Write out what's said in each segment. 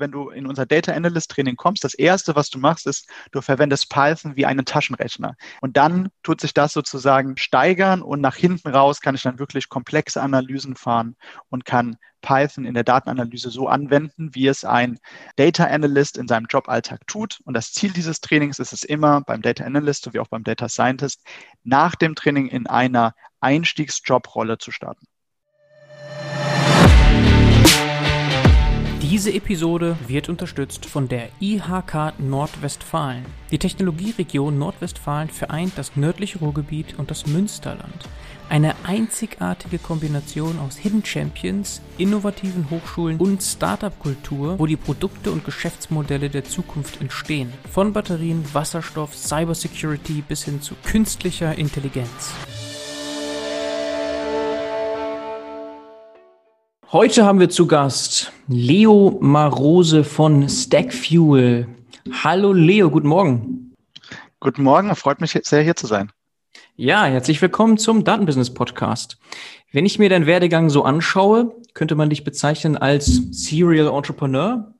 Wenn du in unser Data Analyst Training kommst, das erste, was du machst, ist, du verwendest Python wie einen Taschenrechner. Und dann tut sich das sozusagen steigern und nach hinten raus kann ich dann wirklich komplexe Analysen fahren und kann Python in der Datenanalyse so anwenden, wie es ein Data Analyst in seinem Joballtag tut. Und das Ziel dieses Trainings ist es immer beim Data Analyst sowie auch beim Data Scientist, nach dem Training in einer Einstiegsjobrolle zu starten. Diese Episode wird unterstützt von der IHK Nordwestfalen. Die Technologieregion Nordwestfalen vereint das nördliche Ruhrgebiet und das Münsterland. Eine einzigartige Kombination aus Hidden Champions, innovativen Hochschulen und Startup-Kultur, wo die Produkte und Geschäftsmodelle der Zukunft entstehen. Von Batterien, Wasserstoff, Cybersecurity bis hin zu künstlicher Intelligenz. Heute haben wir zu Gast Leo Marose von Stackfuel. Hallo Leo, guten Morgen. Guten Morgen, freut mich sehr hier zu sein. Ja, herzlich willkommen zum Datenbusiness Podcast. Wenn ich mir deinen Werdegang so anschaue, könnte man dich bezeichnen als Serial Entrepreneur.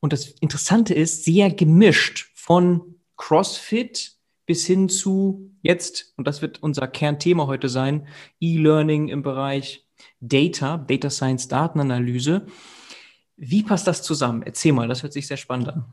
Und das Interessante ist, sehr gemischt von CrossFit bis hin zu jetzt, und das wird unser Kernthema heute sein, E-Learning im Bereich Data, Data Science, Datenanalyse. Wie passt das zusammen? Erzähl mal, das hört sich sehr spannend an.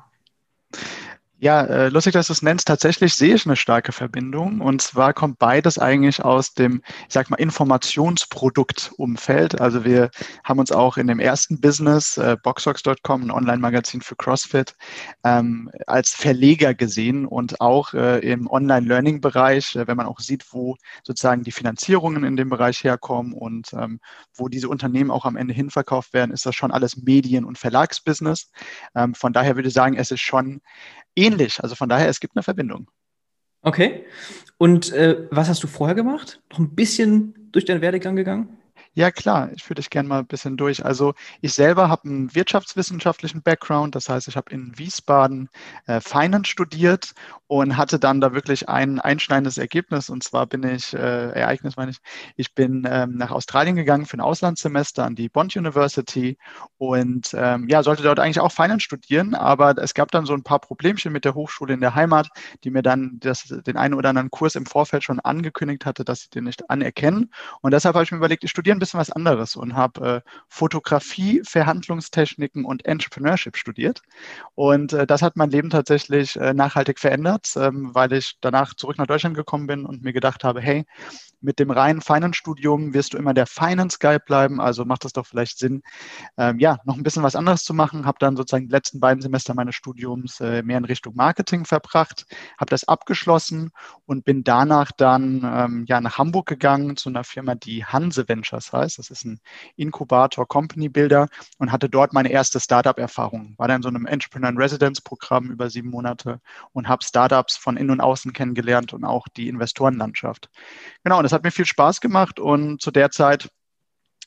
Ja, äh, lustig, dass du es nennst. Tatsächlich sehe ich eine starke Verbindung. Und zwar kommt beides eigentlich aus dem, ich sag mal, Informationsproduktumfeld. Also wir haben uns auch in dem ersten Business, äh, Boxbox.com, ein Online-Magazin für CrossFit, ähm, als Verleger gesehen und auch äh, im Online-Learning-Bereich, äh, wenn man auch sieht, wo sozusagen die Finanzierungen in dem Bereich herkommen und ähm, wo diese Unternehmen auch am Ende hinverkauft werden, ist das schon alles Medien- und Verlagsbusiness. Ähm, von daher würde ich sagen, es ist schon ähnlich. Also von daher, es gibt eine Verbindung. Okay. Und äh, was hast du vorher gemacht? Noch ein bisschen durch deinen Werdegang gegangen? Ja, klar, ich führe dich gerne mal ein bisschen durch. Also ich selber habe einen wirtschaftswissenschaftlichen Background, das heißt, ich habe in Wiesbaden äh, Finance studiert und hatte dann da wirklich ein einschneidendes Ergebnis. Und zwar bin ich, äh, Ereignis meine ich, ich bin ähm, nach Australien gegangen für ein Auslandssemester an die Bond University und ähm, ja, sollte dort eigentlich auch Finance studieren, aber es gab dann so ein paar Problemchen mit der Hochschule in der Heimat, die mir dann das, den einen oder anderen Kurs im Vorfeld schon angekündigt hatte, dass sie den nicht anerkennen. Und deshalb habe ich mir überlegt, ich studiere bisschen was anderes und habe äh, Fotografie, Verhandlungstechniken und Entrepreneurship studiert. Und äh, das hat mein Leben tatsächlich äh, nachhaltig verändert, ähm, weil ich danach zurück nach Deutschland gekommen bin und mir gedacht habe, hey, mit dem reinen Finance-Studium wirst du immer der Finance-Guy bleiben, also macht es doch vielleicht Sinn, ähm, ja, noch ein bisschen was anderes zu machen. Habe dann sozusagen die letzten beiden Semester meines Studiums äh, mehr in Richtung Marketing verbracht, habe das abgeschlossen und bin danach dann ähm, ja nach Hamburg gegangen zu einer Firma, die Hanse Ventures heißt. Das ist ein Inkubator Company Builder und hatte dort meine erste Startup-Erfahrung. War dann in so einem Entrepreneur in Residence Programm über sieben Monate und habe Startups von innen und außen kennengelernt und auch die Investorenlandschaft. Genau, und das hat mir viel Spaß gemacht und zu der Zeit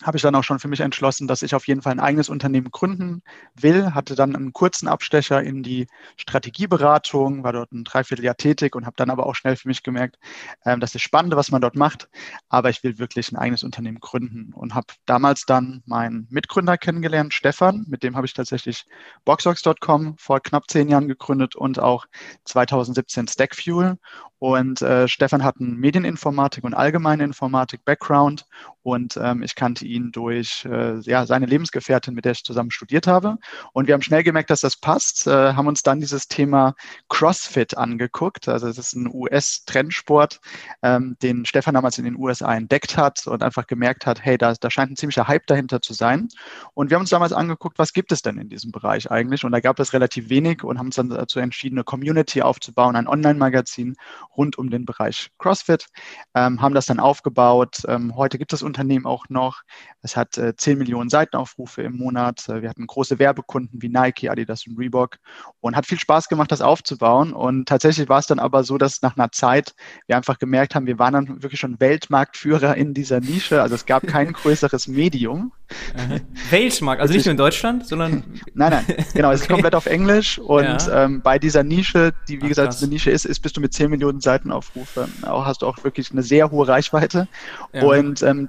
habe ich dann auch schon für mich entschlossen, dass ich auf jeden Fall ein eigenes Unternehmen gründen will. Hatte dann einen kurzen Abstecher in die Strategieberatung, war dort ein Dreivierteljahr tätig und habe dann aber auch schnell für mich gemerkt, ähm, das ist spannend, was man dort macht, aber ich will wirklich ein eigenes Unternehmen gründen und habe damals dann meinen Mitgründer kennengelernt, Stefan, mit dem habe ich tatsächlich Boxbox.com vor knapp zehn Jahren gegründet und auch 2017 Stackfuel. Und äh, Stefan hat einen Medieninformatik und allgemeine Informatik-Background. Und ähm, ich kannte ihn durch äh, ja, seine Lebensgefährtin, mit der ich zusammen studiert habe. Und wir haben schnell gemerkt, dass das passt, äh, haben uns dann dieses Thema CrossFit angeguckt. Also es ist ein US-Trendsport, ähm, den Stefan damals in den USA entdeckt hat und einfach gemerkt hat, hey, da, da scheint ein ziemlicher Hype dahinter zu sein. Und wir haben uns damals angeguckt, was gibt es denn in diesem Bereich eigentlich? Und da gab es relativ wenig und haben uns dann dazu entschieden, eine Community aufzubauen, ein Online-Magazin rund um den Bereich CrossFit, ähm, haben das dann aufgebaut. Ähm, heute gibt es Unternehmen auch noch. Es hat äh, 10 Millionen Seitenaufrufe im Monat. Äh, wir hatten große Werbekunden wie Nike, Adidas und Reebok und hat viel Spaß gemacht, das aufzubauen. Und tatsächlich war es dann aber so, dass nach einer Zeit wir einfach gemerkt haben, wir waren dann wirklich schon Weltmarktführer in dieser Nische. Also es gab kein größeres Medium Weltmarkt, also nicht nur in Deutschland, sondern. Nein, nein, genau, es ist komplett auf Englisch und ja. ähm, bei dieser Nische, die wie Ach, gesagt krass. eine Nische ist, ist bist du mit 10 Millionen Seitenaufrufe, auch hast du auch wirklich eine sehr hohe Reichweite. Ja. Und ähm,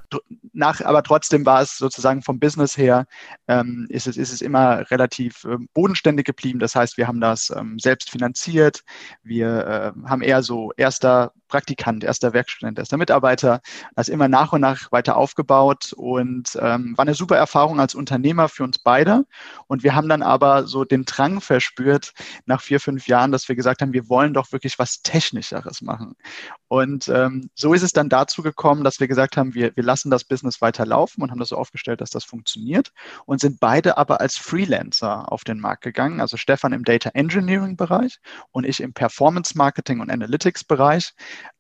nach, aber trotzdem war es sozusagen vom Business her, ähm, ist, es, ist es immer relativ äh, bodenständig geblieben. Das heißt, wir haben das ähm, selbst finanziert, wir äh, haben eher so erster Praktikant, erster Werkstudent, erster Mitarbeiter, das immer nach und nach weiter aufgebaut und ähm, war eine super Erfahrung als Unternehmer für uns beide. Und wir haben dann aber so den Drang verspürt nach vier, fünf Jahren, dass wir gesagt haben, wir wollen doch wirklich was Technischeres machen. Und ähm, so ist es dann dazu gekommen, dass wir gesagt haben, wir, wir lassen das Business weiter laufen und haben das so aufgestellt, dass das funktioniert und sind beide aber als Freelancer auf den Markt gegangen. Also Stefan im Data Engineering Bereich und ich im Performance Marketing und Analytics Bereich.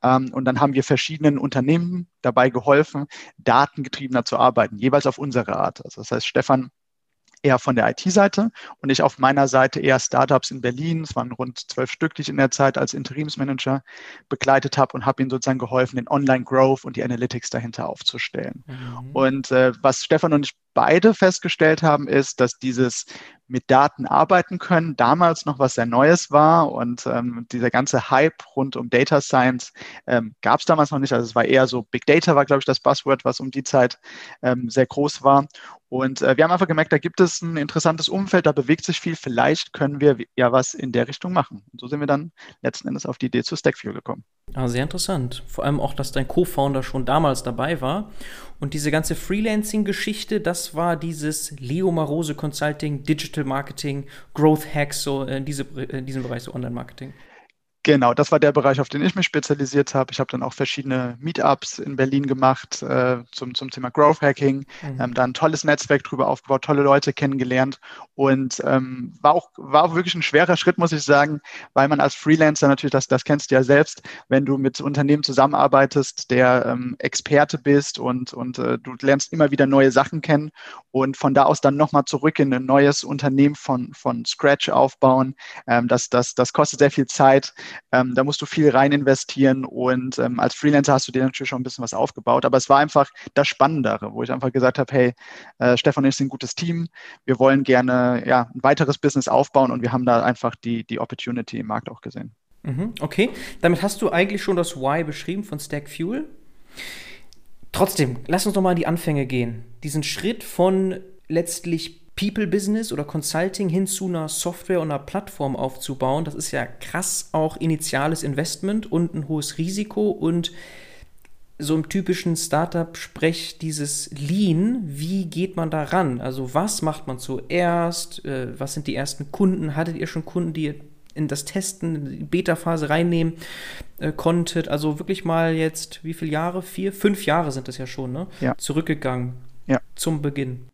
Ähm, und dann haben wir verschiedenen Unternehmen dabei geholfen, datengetriebener zu arbeiten, jeweils auf unsere Art. Also das heißt, Stefan eher von der IT-Seite und ich auf meiner Seite eher Startups in Berlin. Es waren rund zwölf Stück, die ich in der Zeit als Interimsmanager begleitet habe und habe ihnen sozusagen geholfen, den Online-Growth und die Analytics dahinter aufzustellen. Mhm. Und äh, was Stefan und ich beide festgestellt haben, ist, dass dieses mit Daten arbeiten können damals noch was sehr Neues war und ähm, dieser ganze Hype rund um Data Science ähm, gab es damals noch nicht. Also es war eher so Big Data war, glaube ich, das Buzzword, was um die Zeit ähm, sehr groß war. Und äh, wir haben einfach gemerkt, da gibt es ein interessantes Umfeld, da bewegt sich viel. Vielleicht können wir ja was in der Richtung machen. Und so sind wir dann letzten Endes auf die Idee zu Stackfuel gekommen. Ah, sehr interessant. Vor allem auch, dass dein Co-Founder schon damals dabei war. Und diese ganze Freelancing-Geschichte, das war dieses Leo Marose Consulting, Digital Marketing, Growth Hacks, so in, diese, in diesem Bereich, so Online-Marketing. Genau, das war der Bereich, auf den ich mich spezialisiert habe. Ich habe dann auch verschiedene Meetups in Berlin gemacht äh, zum, zum Thema Growth Hacking, mhm. ähm, dann ein tolles Netzwerk drüber aufgebaut, tolle Leute kennengelernt und ähm, war, auch, war auch wirklich ein schwerer Schritt, muss ich sagen, weil man als Freelancer natürlich, das, das kennst du ja selbst, wenn du mit Unternehmen zusammenarbeitest, der ähm, Experte bist und, und äh, du lernst immer wieder neue Sachen kennen und von da aus dann nochmal zurück in ein neues Unternehmen von, von Scratch aufbauen. Ähm, das, das, das kostet sehr viel Zeit. Ähm, da musst du viel rein investieren und ähm, als Freelancer hast du dir natürlich schon ein bisschen was aufgebaut. Aber es war einfach das Spannendere, wo ich einfach gesagt habe, hey, äh, Stefan und ich sind ein gutes Team. Wir wollen gerne ja, ein weiteres Business aufbauen und wir haben da einfach die, die Opportunity im Markt auch gesehen. Mhm, okay, damit hast du eigentlich schon das Why beschrieben von Stack Fuel. Trotzdem, lass uns doch mal in die Anfänge gehen. Diesen Schritt von letztlich People-Business oder Consulting hin zu einer Software und einer Plattform aufzubauen, das ist ja krass auch initiales Investment und ein hohes Risiko und so im typischen Startup-Sprech dieses Lean, wie geht man da ran? Also was macht man zuerst? Äh, was sind die ersten Kunden? Hattet ihr schon Kunden, die ihr in das Testen, die Beta-Phase reinnehmen äh, konntet? Also wirklich mal jetzt, wie viele Jahre? Vier, fünf Jahre sind es ja schon, ne? Ja. Zurückgegangen ja. zum Beginn.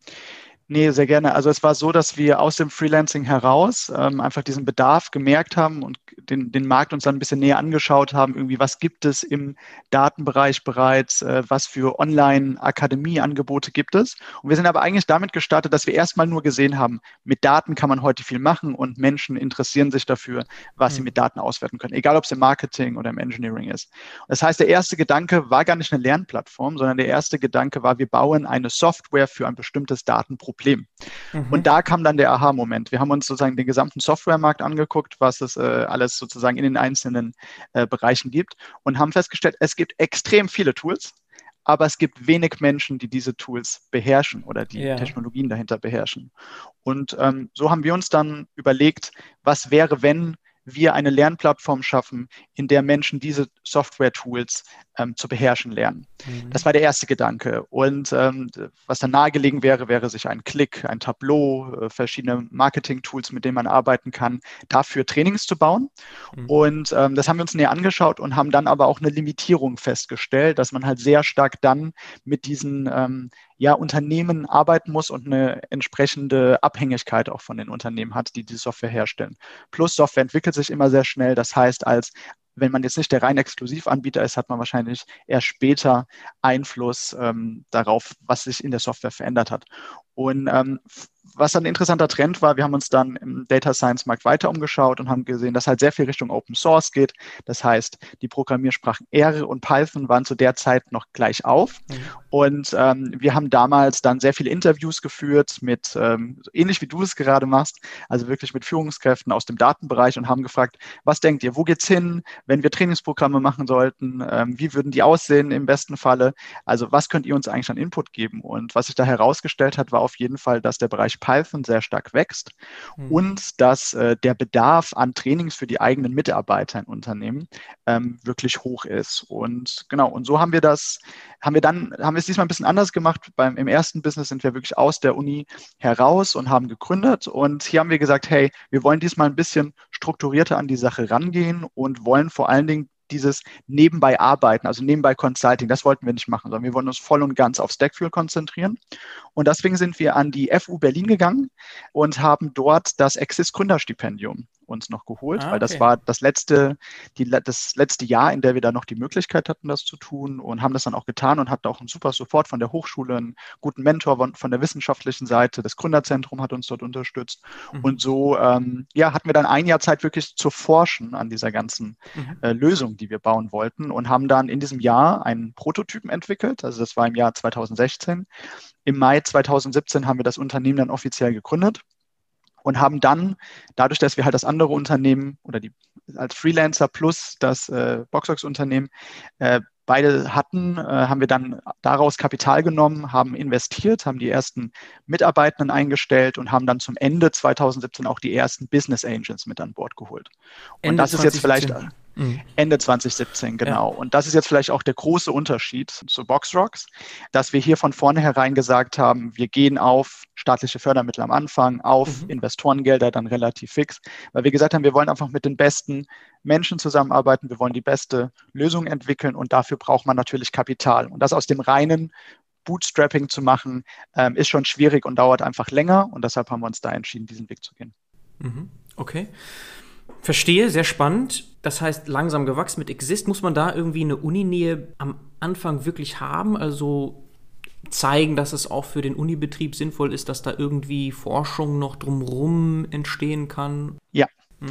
Nee, sehr gerne. Also es war so, dass wir aus dem Freelancing heraus ähm, einfach diesen Bedarf gemerkt haben und den, den Markt uns dann ein bisschen näher angeschaut haben, irgendwie was gibt es im Datenbereich bereits, äh, was für Online-Akademie-Angebote gibt es. Und wir sind aber eigentlich damit gestartet, dass wir erstmal nur gesehen haben, mit Daten kann man heute viel machen und Menschen interessieren sich dafür, was mhm. sie mit Daten auswerten können, egal ob es im Marketing oder im Engineering ist. Das heißt, der erste Gedanke war gar nicht eine Lernplattform, sondern der erste Gedanke war, wir bauen eine Software für ein bestimmtes Datenproblem. Problem. Mhm. Und da kam dann der Aha-Moment. Wir haben uns sozusagen den gesamten Softwaremarkt angeguckt, was es äh, alles sozusagen in den einzelnen äh, Bereichen gibt und haben festgestellt, es gibt extrem viele Tools, aber es gibt wenig Menschen, die diese Tools beherrschen oder die ja. Technologien dahinter beherrschen. Und ähm, so haben wir uns dann überlegt, was wäre, wenn wir eine Lernplattform schaffen, in der Menschen diese Software-Tools ähm, zu beherrschen lernen. Mhm. Das war der erste Gedanke. Und ähm, was dann nahegelegen wäre, wäre sich ein Click, ein Tableau, äh, verschiedene Marketing-Tools, mit denen man arbeiten kann, dafür Trainings zu bauen. Mhm. Und ähm, das haben wir uns näher angeschaut und haben dann aber auch eine Limitierung festgestellt, dass man halt sehr stark dann mit diesen ähm, ja, Unternehmen arbeiten muss und eine entsprechende Abhängigkeit auch von den Unternehmen hat, die die Software herstellen. Plus Software entwickelt sich immer sehr schnell. Das heißt, als wenn man jetzt nicht der rein Exklusivanbieter ist, hat man wahrscheinlich erst später Einfluss ähm, darauf, was sich in der Software verändert hat. Und ähm, was ein interessanter Trend war, wir haben uns dann im Data Science Markt weiter umgeschaut und haben gesehen, dass halt sehr viel Richtung Open Source geht. Das heißt, die Programmiersprachen R und Python waren zu der Zeit noch gleich auf. Mhm. Und ähm, wir haben damals dann sehr viele Interviews geführt mit, ähm, ähnlich wie du es gerade machst, also wirklich mit Führungskräften aus dem Datenbereich und haben gefragt, was denkt ihr, wo geht's hin, wenn wir Trainingsprogramme machen sollten, ähm, wie würden die aussehen im besten Falle? Also was könnt ihr uns eigentlich an Input geben? Und was sich da herausgestellt hat, war auf jeden Fall, dass der Bereich Python sehr stark wächst mhm. und dass äh, der Bedarf an Trainings für die eigenen Mitarbeiter in Unternehmen ähm, wirklich hoch ist. Und genau, und so haben wir das, haben wir dann, haben wir es diesmal ein bisschen anders gemacht. Beim, Im ersten Business sind wir wirklich aus der Uni heraus und haben gegründet. Und hier haben wir gesagt, hey, wir wollen diesmal ein bisschen strukturierter an die Sache rangehen und wollen vor allen Dingen dieses nebenbei arbeiten, also nebenbei Consulting, das wollten wir nicht machen, sondern wir wollen uns voll und ganz auf Stackfuel konzentrieren. Und deswegen sind wir an die FU Berlin gegangen und haben dort das Exist Gründerstipendium uns noch geholt, ah, okay. weil das war das letzte, die, das letzte Jahr, in der wir da noch die Möglichkeit hatten, das zu tun und haben das dann auch getan und hatten auch einen super Support von der Hochschule, einen guten Mentor von, von der wissenschaftlichen Seite. Das Gründerzentrum hat uns dort unterstützt. Mhm. Und so ähm, ja, hatten wir dann ein Jahr Zeit wirklich zu forschen an dieser ganzen mhm. äh, Lösung, die wir bauen wollten und haben dann in diesem Jahr einen Prototypen entwickelt. Also das war im Jahr 2016. Im Mai 2017 haben wir das Unternehmen dann offiziell gegründet und haben dann, dadurch, dass wir halt das andere Unternehmen oder die als Freelancer plus das äh, Boxbox-Unternehmen äh, beide hatten, äh, haben wir dann daraus Kapital genommen, haben investiert, haben die ersten Mitarbeitenden eingestellt und haben dann zum Ende 2017 auch die ersten Business Angels mit an Bord geholt. Und Ende das ist jetzt vielleicht Mhm. Ende 2017, genau. Ja. Und das ist jetzt vielleicht auch der große Unterschied zu Boxrocks, dass wir hier von vornherein gesagt haben, wir gehen auf staatliche Fördermittel am Anfang, auf mhm. Investorengelder dann relativ fix, weil wir gesagt haben, wir wollen einfach mit den besten Menschen zusammenarbeiten, wir wollen die beste Lösung entwickeln und dafür braucht man natürlich Kapital. Und das aus dem reinen Bootstrapping zu machen, ähm, ist schon schwierig und dauert einfach länger. Und deshalb haben wir uns da entschieden, diesen Weg zu gehen. Mhm. Okay. Verstehe, sehr spannend. Das heißt, langsam gewachsen mit Exist. Muss man da irgendwie eine Uninähe am Anfang wirklich haben? Also zeigen, dass es auch für den Unibetrieb sinnvoll ist, dass da irgendwie Forschung noch drumherum entstehen kann? Ja. Hm?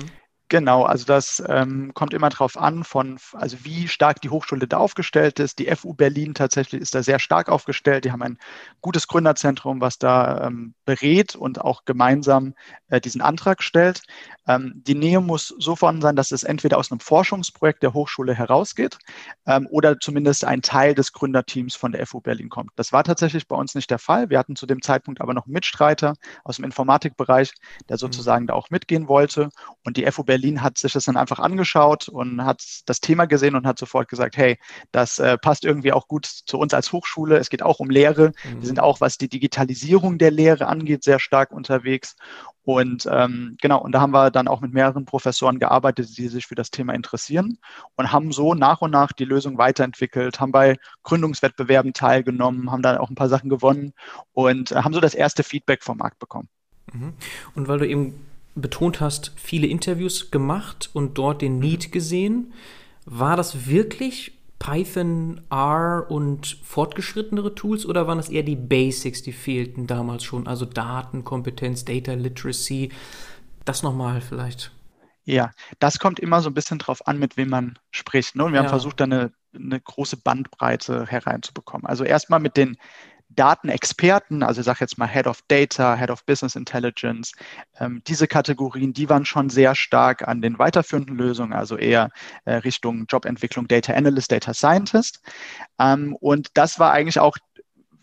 Genau, also das ähm, kommt immer darauf an, von, also wie stark die Hochschule da aufgestellt ist. Die FU Berlin tatsächlich ist da sehr stark aufgestellt. Die haben ein gutes Gründerzentrum, was da ähm, berät und auch gemeinsam äh, diesen Antrag stellt. Ähm, die Nähe muss so vorhanden sein, dass es entweder aus einem Forschungsprojekt der Hochschule herausgeht ähm, oder zumindest ein Teil des Gründerteams von der FU Berlin kommt. Das war tatsächlich bei uns nicht der Fall. Wir hatten zu dem Zeitpunkt aber noch einen Mitstreiter aus dem Informatikbereich, der mhm. sozusagen mhm. da auch mitgehen wollte. Und die FU Berlin hat sich das dann einfach angeschaut und hat das Thema gesehen und hat sofort gesagt, hey, das äh, passt irgendwie auch gut zu uns als Hochschule. Es geht auch um Lehre. Mhm. Wir sind auch, was die Digitalisierung der Lehre angeht, sehr stark unterwegs. Und ähm, genau, und da haben wir dann auch mit mehreren Professoren gearbeitet, die sich für das Thema interessieren und haben so nach und nach die Lösung weiterentwickelt, haben bei Gründungswettbewerben teilgenommen, haben dann auch ein paar Sachen gewonnen und äh, haben so das erste Feedback vom Markt bekommen. Mhm. Und weil du eben betont hast, viele Interviews gemacht und dort den Need gesehen. War das wirklich Python, R und fortgeschrittenere Tools oder waren das eher die Basics, die fehlten damals schon? Also Datenkompetenz, Data Literacy. Das nochmal vielleicht. Ja, das kommt immer so ein bisschen drauf an, mit wem man spricht. Ne? Und wir ja. haben versucht, da eine, eine große Bandbreite hereinzubekommen. Also erstmal mit den Datenexperten, also ich sage jetzt mal Head of Data, Head of Business Intelligence, ähm, diese Kategorien, die waren schon sehr stark an den weiterführenden Lösungen, also eher äh, Richtung Jobentwicklung, Data Analyst, Data Scientist. Ähm, und das war eigentlich auch,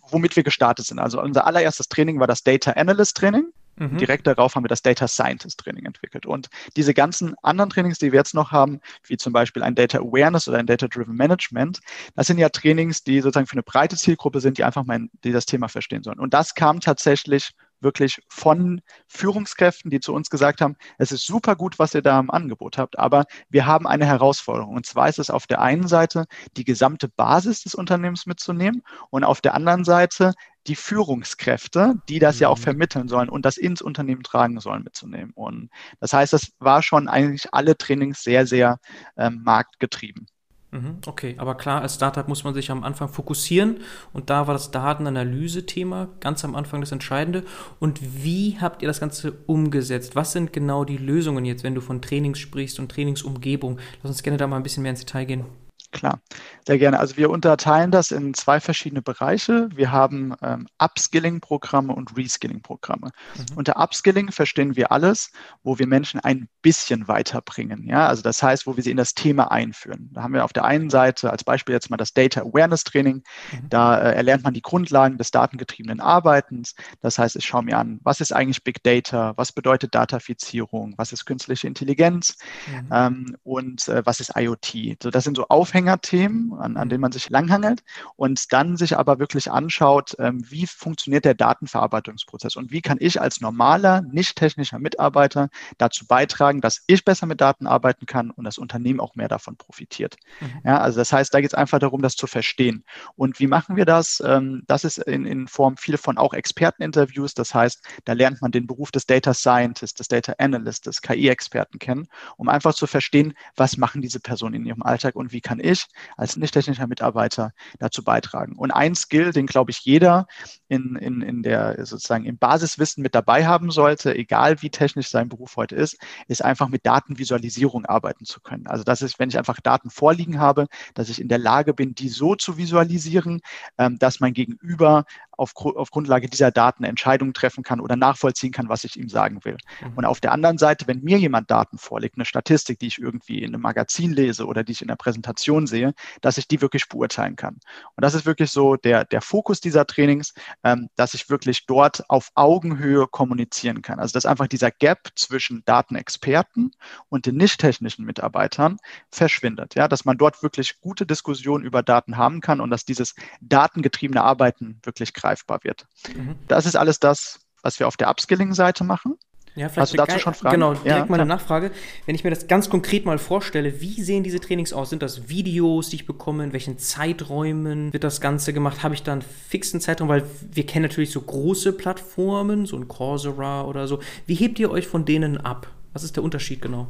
womit wir gestartet sind. Also unser allererstes Training war das Data Analyst Training. Mhm. Direkt darauf haben wir das Data Scientist Training entwickelt. Und diese ganzen anderen Trainings, die wir jetzt noch haben, wie zum Beispiel ein Data Awareness oder ein Data Driven Management, das sind ja Trainings, die sozusagen für eine breite Zielgruppe sind, die einfach mal die das Thema verstehen sollen. Und das kam tatsächlich wirklich von Führungskräften, die zu uns gesagt haben, es ist super gut, was ihr da im Angebot habt, aber wir haben eine Herausforderung. Und zwar ist es auf der einen Seite die gesamte Basis des Unternehmens mitzunehmen und auf der anderen Seite die Führungskräfte, die das mhm. ja auch mhm. vermitteln sollen und das ins Unternehmen tragen sollen, mitzunehmen. Und das heißt, das war schon eigentlich alle Trainings sehr, sehr ähm, marktgetrieben. Mhm, okay, aber klar, als Startup muss man sich am Anfang fokussieren und da war das Datenanalyse-Thema ganz am Anfang das Entscheidende. Und wie habt ihr das Ganze umgesetzt? Was sind genau die Lösungen jetzt, wenn du von Trainings sprichst und Trainingsumgebung? Lass uns gerne da mal ein bisschen mehr ins Detail gehen. Klar, sehr gerne. Also wir unterteilen das in zwei verschiedene Bereiche. Wir haben ähm, Upskilling-Programme und Reskilling-Programme. Mhm. Unter Upskilling verstehen wir alles, wo wir Menschen ein bisschen weiterbringen. Ja, also das heißt, wo wir sie in das Thema einführen. Da haben wir auf der einen Seite als Beispiel jetzt mal das Data Awareness Training. Mhm. Da äh, erlernt man die Grundlagen des datengetriebenen Arbeitens. Das heißt, ich schaue mir an, was ist eigentlich Big Data? Was bedeutet Datafizierung? Was ist künstliche Intelligenz? Mhm. Ähm, und äh, was ist IoT? So, das sind so Aufhänger Aufhängerthemen, an, an denen man sich langhangelt und dann sich aber wirklich anschaut, ähm, wie funktioniert der Datenverarbeitungsprozess und wie kann ich als normaler, nicht technischer Mitarbeiter dazu beitragen, dass ich besser mit Daten arbeiten kann und das Unternehmen auch mehr davon profitiert. Mhm. Ja, also das heißt, da geht es einfach darum, das zu verstehen. Und wie machen wir das? Ähm, das ist in, in Form viel von auch Experteninterviews. Das heißt, da lernt man den Beruf des Data Scientist, des Data Analyst, des KI-Experten kennen, um einfach zu verstehen, was machen diese Personen in ihrem Alltag und wie kann ich als nicht technischer Mitarbeiter dazu beitragen. Und ein Skill, den glaube ich jeder in, in, in der sozusagen im Basiswissen mit dabei haben sollte, egal wie technisch sein Beruf heute ist, ist einfach mit Datenvisualisierung arbeiten zu können. Also das ist, wenn ich einfach Daten vorliegen habe, dass ich in der Lage bin, die so zu visualisieren, ähm, dass mein Gegenüber auf, auf Grundlage dieser Daten Entscheidungen treffen kann oder nachvollziehen kann, was ich ihm sagen will. Mhm. Und auf der anderen Seite, wenn mir jemand Daten vorlegt, eine Statistik, die ich irgendwie in einem Magazin lese oder die ich in der Präsentation sehe, dass ich die wirklich beurteilen kann. Und das ist wirklich so der, der Fokus dieser Trainings, ähm, dass ich wirklich dort auf Augenhöhe kommunizieren kann. Also dass einfach dieser Gap zwischen Datenexperten und den nicht technischen Mitarbeitern verschwindet. Ja, dass man dort wirklich gute Diskussionen über Daten haben kann und dass dieses datengetriebene Arbeiten wirklich greift greifbar wird. Mhm. Das ist alles das, was wir auf der Upskilling-Seite machen. Ja, vielleicht Hast du dazu schon Fragen? Genau, direkt ja, mal eine Nachfrage. Wenn ich mir das ganz konkret mal vorstelle, wie sehen diese Trainings aus? Sind das Videos, die ich bekomme? In welchen Zeiträumen wird das Ganze gemacht? Habe ich da einen fixen Zeitraum? Weil wir kennen natürlich so große Plattformen, so ein Coursera oder so. Wie hebt ihr euch von denen ab? Was ist der Unterschied genau?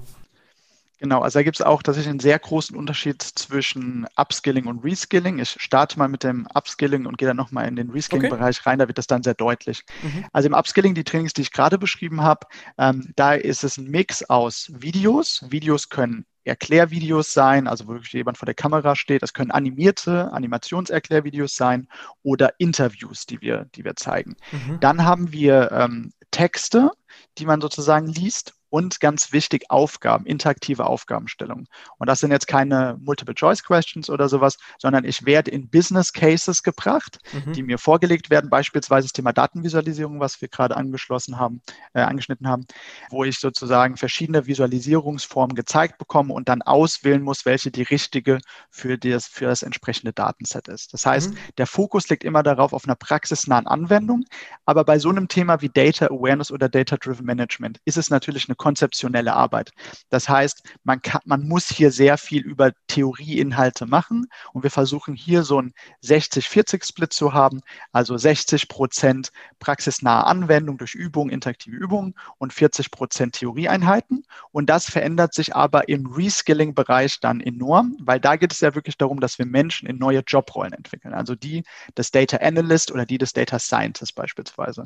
Genau, also da gibt es auch tatsächlich einen sehr großen Unterschied zwischen Upskilling und Reskilling. Ich starte mal mit dem Upskilling und gehe dann nochmal in den Reskilling-Bereich okay. rein, da wird das dann sehr deutlich. Mhm. Also im Upskilling, die Trainings, die ich gerade beschrieben habe, ähm, da ist es ein Mix aus Videos. Videos können Erklärvideos sein, also wo wirklich jemand vor der Kamera steht. Das können animierte Animationserklärvideos sein oder Interviews, die wir, die wir zeigen. Mhm. Dann haben wir ähm, Texte, die man sozusagen liest und ganz wichtig Aufgaben, interaktive Aufgabenstellungen. Und das sind jetzt keine Multiple-Choice-Questions oder sowas, sondern ich werde in Business Cases gebracht, mhm. die mir vorgelegt werden, beispielsweise das Thema Datenvisualisierung, was wir gerade angeschlossen haben, äh, angeschnitten haben, wo ich sozusagen verschiedene Visualisierungsformen gezeigt bekomme und dann auswählen muss, welche die richtige für das, für das entsprechende Datenset ist. Das heißt, mhm. der Fokus liegt immer darauf auf einer praxisnahen Anwendung, aber bei so einem Thema wie Data Awareness oder Data Driven Management ist es natürlich eine konzeptionelle Arbeit. Das heißt, man, kann, man muss hier sehr viel über Theorieinhalte machen und wir versuchen hier so einen 60-40-Split zu haben, also 60 Prozent praxisnahe Anwendung durch Übungen, interaktive Übungen und 40 Prozent Theorieeinheiten. Und das verändert sich aber im Reskilling-Bereich dann enorm, weil da geht es ja wirklich darum, dass wir Menschen in neue Jobrollen entwickeln, also die des Data Analyst oder die des Data Scientist beispielsweise.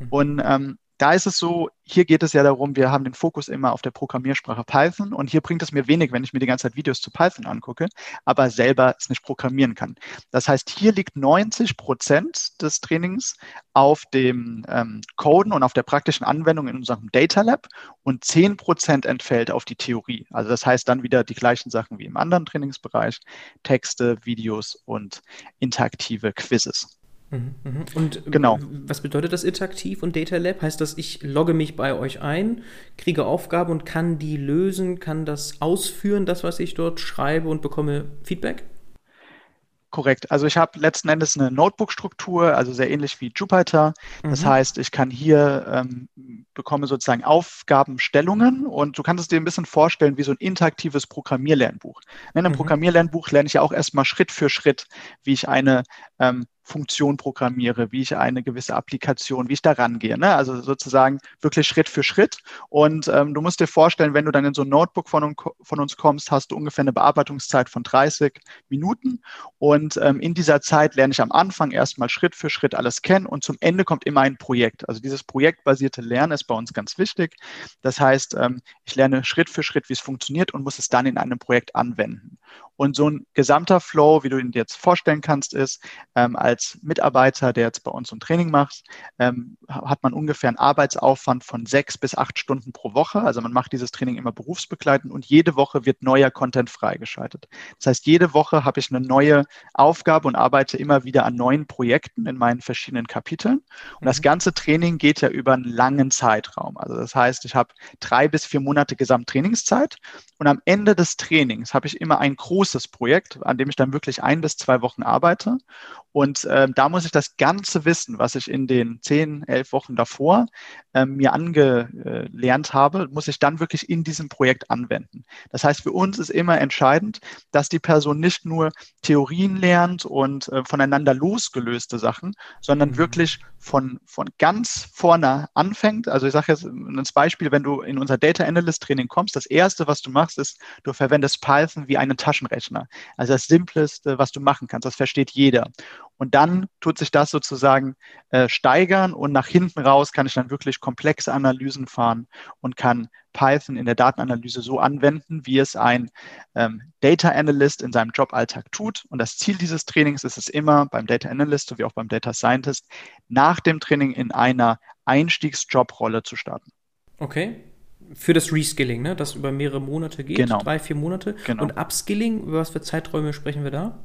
Mhm. Und ähm, da ist es so, hier geht es ja darum, wir haben den Fokus immer auf der Programmiersprache Python und hier bringt es mir wenig, wenn ich mir die ganze Zeit Videos zu Python angucke, aber selber es nicht programmieren kann. Das heißt, hier liegt 90 Prozent des Trainings auf dem ähm, Coden und auf der praktischen Anwendung in unserem Data Lab und 10 Prozent entfällt auf die Theorie. Also das heißt dann wieder die gleichen Sachen wie im anderen Trainingsbereich, Texte, Videos und interaktive Quizzes. Mhm, mhm. Und genau. was bedeutet das interaktiv und Data Lab? Heißt das, ich logge mich bei euch ein, kriege Aufgaben und kann die lösen, kann das ausführen, das, was ich dort schreibe und bekomme Feedback? Korrekt. Also ich habe letzten Endes eine Notebook-Struktur, also sehr ähnlich wie Jupyter. Das mhm. heißt, ich kann hier ähm, bekomme sozusagen Aufgabenstellungen und du kannst es dir ein bisschen vorstellen wie so ein interaktives Programmierlernbuch. In einem mhm. Programmierlernbuch lerne ich ja auch erstmal Schritt für Schritt, wie ich eine ähm, Funktion programmiere, wie ich eine gewisse Applikation, wie ich da rangehe. Ne? Also sozusagen wirklich Schritt für Schritt. Und ähm, du musst dir vorstellen, wenn du dann in so ein Notebook von, von uns kommst, hast du ungefähr eine Bearbeitungszeit von 30 Minuten. Und ähm, in dieser Zeit lerne ich am Anfang erstmal Schritt für Schritt alles kennen und zum Ende kommt immer ein Projekt. Also dieses projektbasierte Lernen ist bei uns ganz wichtig. Das heißt, ähm, ich lerne Schritt für Schritt, wie es funktioniert und muss es dann in einem Projekt anwenden. Und so ein gesamter Flow, wie du ihn dir jetzt vorstellen kannst, ist, ähm, als Mitarbeiter, der jetzt bei uns ein Training macht, ähm, hat man ungefähr einen Arbeitsaufwand von sechs bis acht Stunden pro Woche. Also man macht dieses Training immer berufsbegleitend und jede Woche wird neuer Content freigeschaltet. Das heißt, jede Woche habe ich eine neue Aufgabe und arbeite immer wieder an neuen Projekten in meinen verschiedenen Kapiteln. Und das mhm. ganze Training geht ja über einen langen Zeitraum. Also das heißt, ich habe drei bis vier Monate Gesamttrainingszeit und am Ende des Trainings habe ich immer ein großes großes Projekt, an dem ich dann wirklich ein bis zwei Wochen arbeite. Und äh, da muss ich das ganze Wissen, was ich in den zehn, elf Wochen davor äh, mir angelernt habe, muss ich dann wirklich in diesem Projekt anwenden. Das heißt, für uns ist immer entscheidend, dass die Person nicht nur Theorien lernt und äh, voneinander losgelöste Sachen, sondern mhm. wirklich von, von ganz vorne anfängt. Also ich sage jetzt ein Beispiel, wenn du in unser Data Analyst Training kommst, das erste, was du machst, ist, du verwendest Python wie einen Taschenrechner. Also das Simpleste, was du machen kannst, das versteht jeder. Und dann tut sich das sozusagen äh, steigern und nach hinten raus kann ich dann wirklich komplexe Analysen fahren und kann Python in der Datenanalyse so anwenden, wie es ein ähm, Data Analyst in seinem Joballtag tut. Und das Ziel dieses Trainings ist es immer beim Data Analyst sowie auch beim Data Scientist, nach dem Training in einer Einstiegsjobrolle zu starten. Okay. Für das Reskilling, ne? das über mehrere Monate geht, genau. drei, vier Monate. Genau. Und Upskilling, über was für Zeiträume sprechen wir da?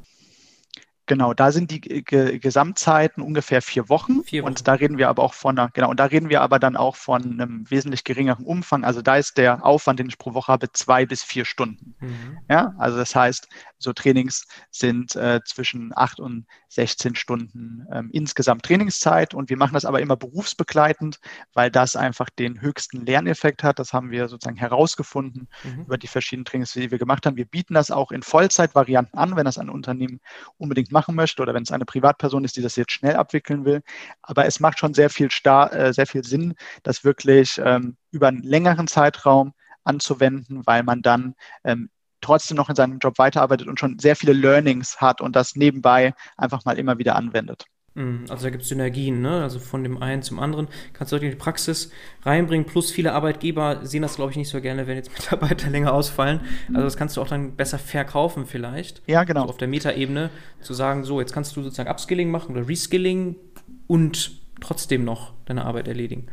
Genau, da sind die G Gesamtzeiten ungefähr vier Wochen. vier Wochen. Und da reden wir aber auch von einer, genau, und da reden wir aber dann auch von einem wesentlich geringeren Umfang. Also da ist der Aufwand, den ich pro Woche habe, zwei bis vier Stunden. Mhm. Ja, also das heißt, so Trainings sind äh, zwischen acht und 16 Stunden ähm, insgesamt Trainingszeit. Und wir machen das aber immer berufsbegleitend, weil das einfach den höchsten Lerneffekt hat. Das haben wir sozusagen herausgefunden mhm. über die verschiedenen Trainings, die wir gemacht haben. Wir bieten das auch in Vollzeitvarianten an, wenn das ein Unternehmen unbedingt machen möchte oder wenn es eine Privatperson ist, die das jetzt schnell abwickeln will. Aber es macht schon sehr viel, Star äh, sehr viel Sinn, das wirklich ähm, über einen längeren Zeitraum anzuwenden, weil man dann ähm, trotzdem noch in seinem Job weiterarbeitet und schon sehr viele Learnings hat und das nebenbei einfach mal immer wieder anwendet. Mhm, also da gibt es Synergien, ne? Also von dem einen zum anderen kannst du in die Praxis reinbringen. Plus viele Arbeitgeber sehen das, glaube ich, nicht so gerne, wenn jetzt Mitarbeiter länger ausfallen. Also das kannst du auch dann besser verkaufen vielleicht. Ja, genau. So auf der Metaebene zu sagen, so, jetzt kannst du sozusagen Upskilling machen oder Reskilling und trotzdem noch deine Arbeit erledigen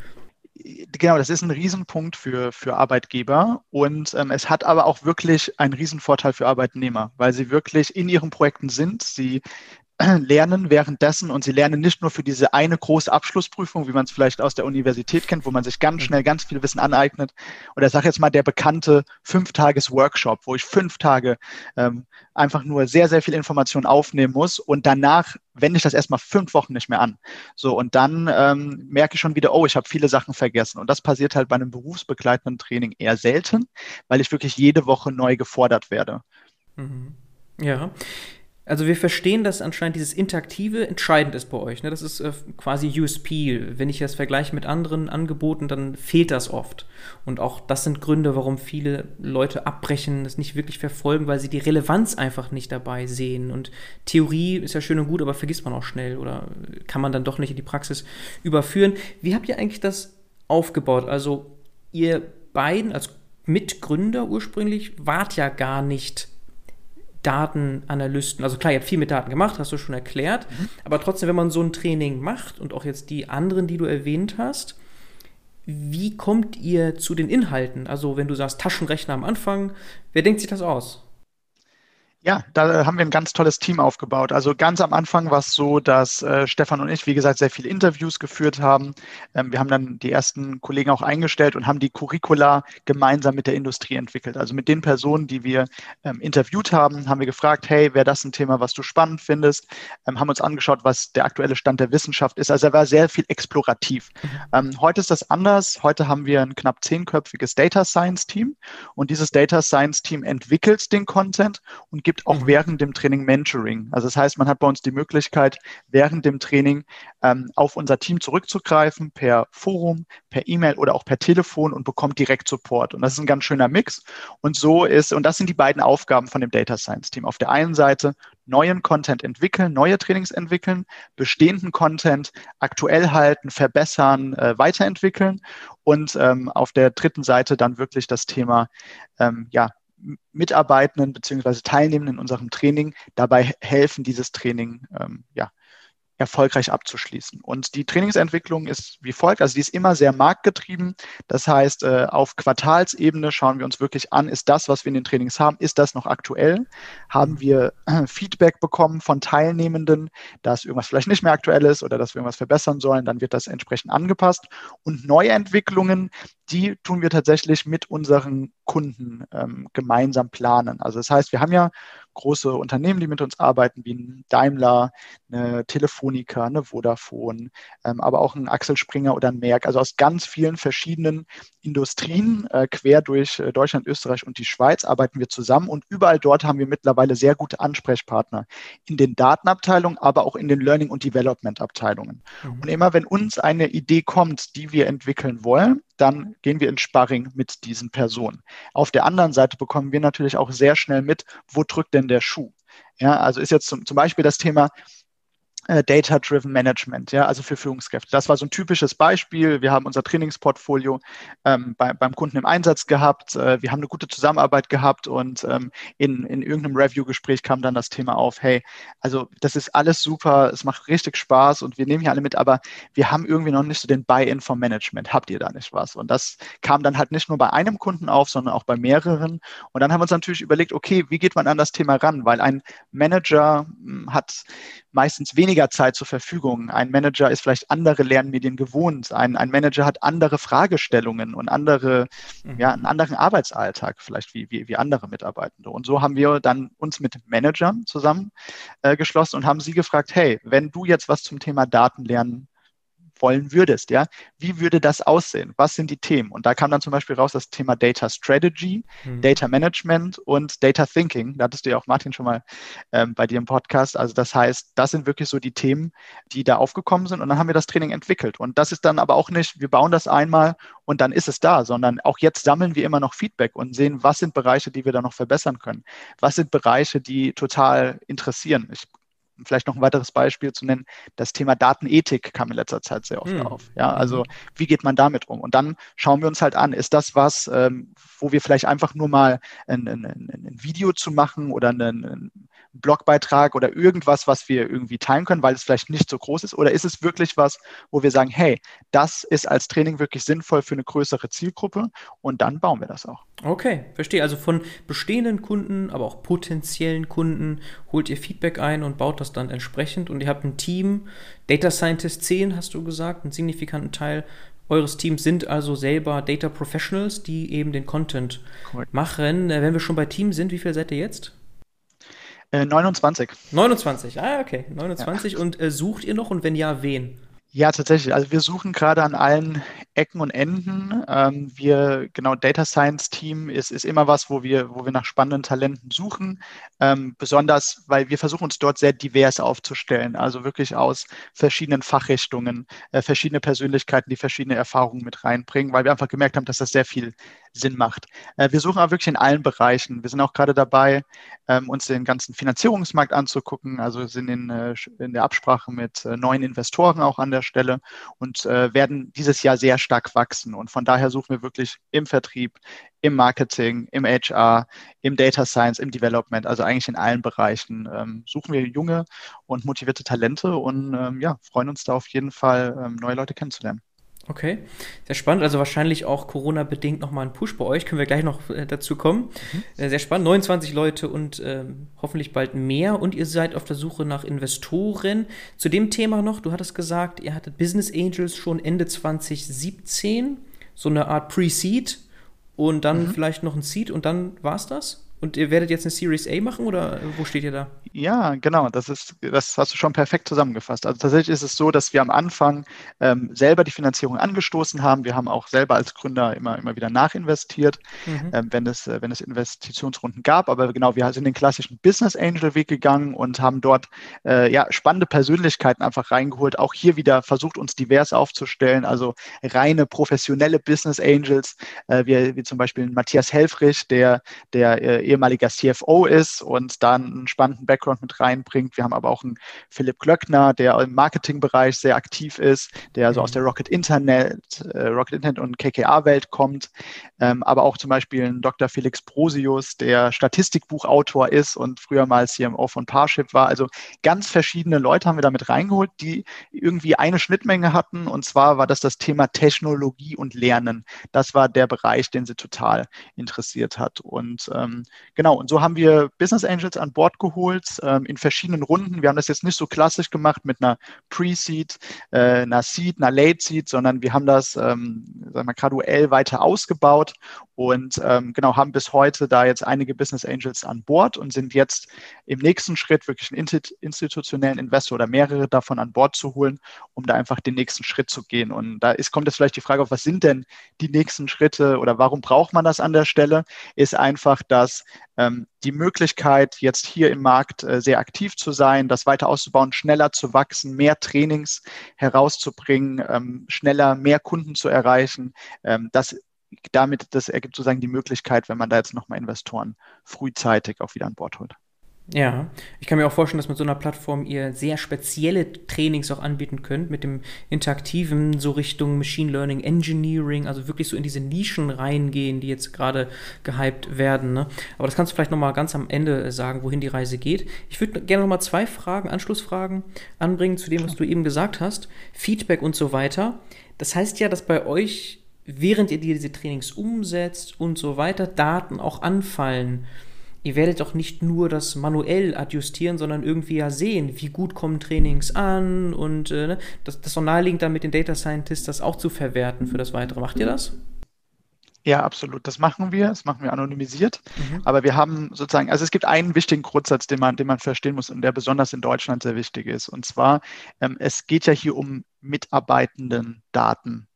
genau, das ist ein Riesenpunkt für, für Arbeitgeber und ähm, es hat aber auch wirklich einen Riesenvorteil für Arbeitnehmer, weil sie wirklich in ihren Projekten sind. Sie lernen währenddessen und sie lernen nicht nur für diese eine große Abschlussprüfung, wie man es vielleicht aus der Universität kennt, wo man sich ganz mhm. schnell ganz viel Wissen aneignet. Oder sag jetzt mal der bekannte Fünf-Tages-Workshop, wo ich fünf Tage ähm, einfach nur sehr, sehr viel Information aufnehmen muss und danach wende ich das erstmal fünf Wochen nicht mehr an. So, und dann ähm, merke ich schon wieder, oh, ich habe viele Sachen vergessen. Und das passiert halt bei einem berufsbegleitenden Training eher selten, weil ich wirklich jede Woche neu gefordert werde. Mhm. Ja. Also wir verstehen, dass anscheinend dieses Interaktive entscheidend ist bei euch. Ne? Das ist äh, quasi USP. Wenn ich das vergleiche mit anderen Angeboten, dann fehlt das oft. Und auch das sind Gründe, warum viele Leute abbrechen, das nicht wirklich verfolgen, weil sie die Relevanz einfach nicht dabei sehen. Und Theorie ist ja schön und gut, aber vergisst man auch schnell oder kann man dann doch nicht in die Praxis überführen. Wie habt ihr eigentlich das aufgebaut? Also ihr beiden als Mitgründer ursprünglich wart ja gar nicht Datenanalysten, also klar, ihr habt viel mit Daten gemacht, hast du schon erklärt, mhm. aber trotzdem, wenn man so ein Training macht und auch jetzt die anderen, die du erwähnt hast, wie kommt ihr zu den Inhalten? Also wenn du sagst Taschenrechner am Anfang, wer denkt sich das aus? Ja, da haben wir ein ganz tolles Team aufgebaut. Also ganz am Anfang war es so, dass äh, Stefan und ich, wie gesagt, sehr viele Interviews geführt haben. Ähm, wir haben dann die ersten Kollegen auch eingestellt und haben die Curricula gemeinsam mit der Industrie entwickelt. Also mit den Personen, die wir ähm, interviewt haben, haben wir gefragt, hey, wäre das ein Thema, was du spannend findest? Ähm, haben uns angeschaut, was der aktuelle Stand der Wissenschaft ist. Also er war sehr viel explorativ. Mhm. Ähm, heute ist das anders. Heute haben wir ein knapp zehnköpfiges Data Science Team und dieses Data Science Team entwickelt den Content und gibt gibt auch mhm. während dem Training Mentoring. Also das heißt, man hat bei uns die Möglichkeit, während dem Training ähm, auf unser Team zurückzugreifen, per Forum, per E-Mail oder auch per Telefon und bekommt direkt Support. Und das ist ein ganz schöner Mix. Und so ist, und das sind die beiden Aufgaben von dem Data Science Team. Auf der einen Seite neuen Content entwickeln, neue Trainings entwickeln, bestehenden Content aktuell halten, verbessern, äh, weiterentwickeln und ähm, auf der dritten Seite dann wirklich das Thema ähm, ja, Mitarbeitenden beziehungsweise Teilnehmenden in unserem Training dabei helfen, dieses Training ähm, ja, erfolgreich abzuschließen. Und die Trainingsentwicklung ist wie folgt, also die ist immer sehr marktgetrieben. Das heißt, äh, auf Quartalsebene schauen wir uns wirklich an, ist das, was wir in den Trainings haben, ist das noch aktuell? Haben wir äh, Feedback bekommen von Teilnehmenden, dass irgendwas vielleicht nicht mehr aktuell ist oder dass wir irgendwas verbessern sollen, dann wird das entsprechend angepasst. Und neue Entwicklungen, die tun wir tatsächlich mit unseren Kunden ähm, gemeinsam planen. Also das heißt, wir haben ja große Unternehmen, die mit uns arbeiten, wie ein Daimler, eine Telefonica, eine Vodafone, ähm, aber auch ein Axel Springer oder ein Merck, also aus ganz vielen verschiedenen Industrien äh, quer durch äh, Deutschland, Österreich und die Schweiz arbeiten wir zusammen und überall dort haben wir mittlerweile sehr gute Ansprechpartner in den Datenabteilungen, aber auch in den Learning- und Development-Abteilungen. Mhm. Und immer wenn uns eine Idee kommt, die wir entwickeln wollen, dann gehen wir in Sparring mit diesen Personen. Auf der anderen Seite bekommen wir natürlich auch sehr schnell mit, wo drückt denn der Schuh? Ja, also ist jetzt zum, zum Beispiel das Thema, Data-Driven Management, ja, also für Führungskräfte. Das war so ein typisches Beispiel. Wir haben unser Trainingsportfolio ähm, bei, beim Kunden im Einsatz gehabt. Äh, wir haben eine gute Zusammenarbeit gehabt und ähm, in, in irgendeinem Review-Gespräch kam dann das Thema auf, hey, also das ist alles super, es macht richtig Spaß und wir nehmen hier alle mit, aber wir haben irgendwie noch nicht so den Buy-in vom Management. Habt ihr da nicht was? Und das kam dann halt nicht nur bei einem Kunden auf, sondern auch bei mehreren. Und dann haben wir uns natürlich überlegt, okay, wie geht man an das Thema ran? Weil ein Manager hm, hat meistens weniger Zeit zur Verfügung. Ein Manager ist vielleicht andere Lernmedien gewohnt. Ein, ein Manager hat andere Fragestellungen und andere, mhm. ja, einen anderen Arbeitsalltag vielleicht wie, wie, wie andere Mitarbeitende. Und so haben wir dann uns mit Managern zusammengeschlossen äh, und haben sie gefragt, hey, wenn du jetzt was zum Thema Datenlernen wollen würdest, ja, wie würde das aussehen? Was sind die Themen? Und da kam dann zum Beispiel raus das Thema Data Strategy, mhm. Data Management und Data Thinking. Da hattest du ja auch Martin schon mal ähm, bei dir im Podcast. Also das heißt, das sind wirklich so die Themen, die da aufgekommen sind. Und dann haben wir das Training entwickelt. Und das ist dann aber auch nicht, wir bauen das einmal und dann ist es da, sondern auch jetzt sammeln wir immer noch Feedback und sehen, was sind Bereiche, die wir da noch verbessern können. Was sind Bereiche, die total interessieren. Ich vielleicht noch ein weiteres Beispiel zu nennen, das Thema Datenethik kam in letzter Zeit sehr oft hm. auf. Ja, also mhm. wie geht man damit um? Und dann schauen wir uns halt an, ist das was, ähm, wo wir vielleicht einfach nur mal ein, ein, ein Video zu machen oder einen, Blogbeitrag oder irgendwas, was wir irgendwie teilen können, weil es vielleicht nicht so groß ist? Oder ist es wirklich was, wo wir sagen, hey, das ist als Training wirklich sinnvoll für eine größere Zielgruppe und dann bauen wir das auch. Okay, verstehe. Also von bestehenden Kunden, aber auch potenziellen Kunden holt ihr Feedback ein und baut das dann entsprechend und ihr habt ein Team, Data Scientist 10 hast du gesagt, einen signifikanten Teil eures Teams sind also selber Data Professionals, die eben den Content cool. machen. Äh, wenn wir schon bei Team sind, wie viel seid ihr jetzt? 29. Äh, 29, ah, okay. 29. Ja. Und äh, sucht ihr noch und wenn ja, wen? Ja, tatsächlich. Also wir suchen gerade an allen Ecken und Enden. Ähm, wir, genau, Data Science Team ist, ist immer was, wo wir, wo wir nach spannenden Talenten suchen. Ähm, besonders, weil wir versuchen uns dort sehr divers aufzustellen. Also wirklich aus verschiedenen Fachrichtungen, äh, verschiedene Persönlichkeiten, die verschiedene Erfahrungen mit reinbringen, weil wir einfach gemerkt haben, dass das sehr viel Sinn macht. Äh, wir suchen aber wirklich in allen Bereichen. Wir sind auch gerade dabei, ähm, uns den ganzen Finanzierungsmarkt anzugucken. Also sind in, äh, in der Absprache mit äh, neuen Investoren auch an der Stelle und äh, werden dieses Jahr sehr stark wachsen. Und von daher suchen wir wirklich im Vertrieb, im Marketing, im HR, im Data Science, im Development, also eigentlich in allen Bereichen ähm, suchen wir junge und motivierte Talente und ähm, ja, freuen uns da auf jeden Fall, ähm, neue Leute kennenzulernen. Okay, sehr spannend. Also wahrscheinlich auch Corona-bedingt nochmal ein Push bei euch. Können wir gleich noch äh, dazu kommen. Mhm. Äh, sehr spannend. 29 Leute und ähm, hoffentlich bald mehr. Und ihr seid auf der Suche nach Investoren. Zu dem Thema noch, du hattest gesagt, ihr hattet Business Angels schon Ende 2017. So eine Art Pre-Seed und dann mhm. vielleicht noch ein Seed und dann war es das? Und ihr werdet jetzt eine Series A machen oder wo steht ihr da? Ja, genau. Das ist, das hast du schon perfekt zusammengefasst. Also tatsächlich ist es so, dass wir am Anfang ähm, selber die Finanzierung angestoßen haben. Wir haben auch selber als Gründer immer, immer wieder nachinvestiert, mhm. ähm, wenn, es, äh, wenn es Investitionsrunden gab. Aber genau, wir sind den klassischen Business Angel Weg gegangen und haben dort äh, ja, spannende Persönlichkeiten einfach reingeholt. Auch hier wieder versucht, uns divers aufzustellen. Also reine professionelle Business Angels, äh, wie, wie zum Beispiel Matthias Helfrich, der, der äh, ehemaliger CFO ist und dann einen spannenden Background mit reinbringt. Wir haben aber auch einen Philipp Glöckner, der im Marketingbereich sehr aktiv ist, der also aus mhm. der Rocket Internet, äh, Rocket Internet und KKA-Welt kommt. Ähm, aber auch zum Beispiel ein Dr. Felix Brosius, der Statistikbuchautor ist und früher mal CMO von Parship war. Also ganz verschiedene Leute haben wir damit reingeholt, die irgendwie eine Schnittmenge hatten. Und zwar war das das Thema Technologie und Lernen. Das war der Bereich, den sie total interessiert hat. Und ähm, genau, und so haben wir Business Angels an Bord geholt ähm, in verschiedenen Runden. Wir haben das jetzt nicht so klassisch gemacht mit einer Pre-Seed, äh, einer Seed, einer Late-Seed, sondern wir haben das ähm, sagen wir, graduell weiter ausgebaut und ähm, genau haben bis heute da jetzt einige Business Angels an Bord und sind jetzt im nächsten Schritt wirklich einen institutionellen Investor oder mehrere davon an Bord zu holen, um da einfach den nächsten Schritt zu gehen. Und da ist, kommt jetzt vielleicht die Frage auf, was sind denn die nächsten Schritte oder warum braucht man das an der Stelle? Ist einfach, dass ähm, die Möglichkeit, jetzt hier im Markt äh, sehr aktiv zu sein, das weiter auszubauen, schneller zu wachsen, mehr Trainings herauszubringen, ähm, schneller mehr Kunden zu erreichen, ähm, das damit, das ergibt sozusagen die Möglichkeit, wenn man da jetzt nochmal Investoren frühzeitig auch wieder an Bord holt. Ja, ich kann mir auch vorstellen, dass mit so einer Plattform ihr sehr spezielle Trainings auch anbieten könnt, mit dem interaktiven, so Richtung Machine Learning, Engineering, also wirklich so in diese Nischen reingehen, die jetzt gerade gehypt werden. Ne? Aber das kannst du vielleicht nochmal ganz am Ende sagen, wohin die Reise geht. Ich würde gerne nochmal zwei Fragen, Anschlussfragen anbringen zu dem, was du eben gesagt hast. Feedback und so weiter. Das heißt ja, dass bei euch, während ihr diese Trainings umsetzt und so weiter, Daten auch anfallen ihr werdet doch nicht nur das manuell adjustieren, sondern irgendwie ja sehen, wie gut kommen Trainings an und äh, ne? das, das ist doch naheliegend dann mit den Data Scientists das auch zu verwerten für das Weitere. Macht ihr das? Ja, absolut. Das machen wir. Das machen wir anonymisiert. Mhm. Aber wir haben sozusagen, also es gibt einen wichtigen Grundsatz, den man, den man verstehen muss und der besonders in Deutschland sehr wichtig ist. Und zwar, ähm, es geht ja hier um mitarbeitenden Daten,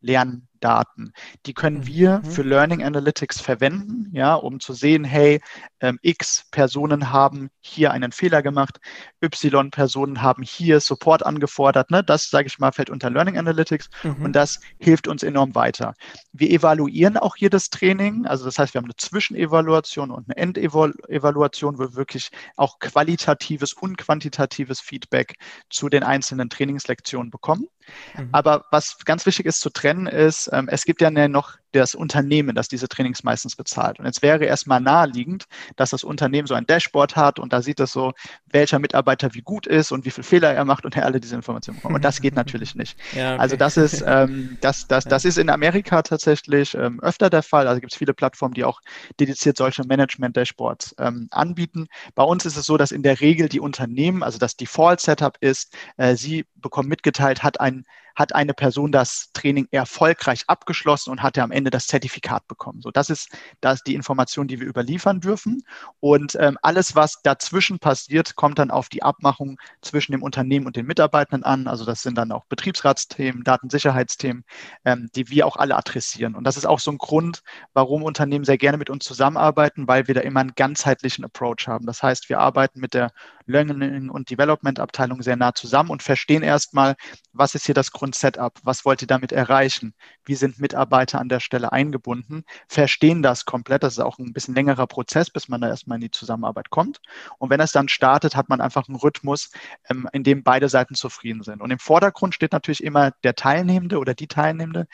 Lerndaten. Die können mhm. wir für Learning Analytics verwenden, ja, um zu sehen, hey, ähm, X Personen haben hier einen Fehler gemacht, Y Personen haben hier Support angefordert. Ne? Das, sage ich mal, fällt unter Learning Analytics mhm. und das hilft uns enorm weiter. Wir evaluieren auch jedes Training, also das heißt, wir haben eine Zwischenevaluation und eine Endevaluation, wo wir wirklich auch qualitatives und quantitatives Feedback zu den einzelnen Trainingslektionen bekommen. Mhm. Aber was ganz wichtig ist zu trennen, ist, ähm, es gibt ja noch das Unternehmen, das diese Trainings meistens bezahlt. Und jetzt wäre erstmal naheliegend, dass das Unternehmen so ein Dashboard hat und da sieht es so, welcher Mitarbeiter wie gut ist und wie viele Fehler er macht und er alle diese Informationen bekommt. Und das geht natürlich nicht. Ja, okay. Also das ist, ähm, das, das, das ist in Amerika tatsächlich ähm, öfter der Fall. Also gibt es viele Plattformen, die auch dediziert solche Management-Dashboards ähm, anbieten. Bei uns ist es so, dass in der Regel die Unternehmen, also das Default-Setup ist, äh, sie bekommen mitgeteilt, hat ein hat eine Person das Training erfolgreich abgeschlossen und hat er am Ende das Zertifikat bekommen. So, das ist, das ist die Information, die wir überliefern dürfen. Und ähm, alles, was dazwischen passiert, kommt dann auf die Abmachung zwischen dem Unternehmen und den Mitarbeitenden an. Also das sind dann auch Betriebsratsthemen, Datensicherheitsthemen, ähm, die wir auch alle adressieren. Und das ist auch so ein Grund, warum Unternehmen sehr gerne mit uns zusammenarbeiten, weil wir da immer einen ganzheitlichen Approach haben. Das heißt, wir arbeiten mit der Learning und Development Abteilung sehr nah zusammen und verstehen erstmal, was ist hier das Grundsetup? Was wollt ihr damit erreichen? Wie sind Mitarbeiter an der Stelle eingebunden? Verstehen das komplett. Das ist auch ein bisschen längerer Prozess, bis man da erstmal in die Zusammenarbeit kommt. Und wenn es dann startet, hat man einfach einen Rhythmus, ähm, in dem beide Seiten zufrieden sind. Und im Vordergrund steht natürlich immer der Teilnehmende oder die Teilnehmende,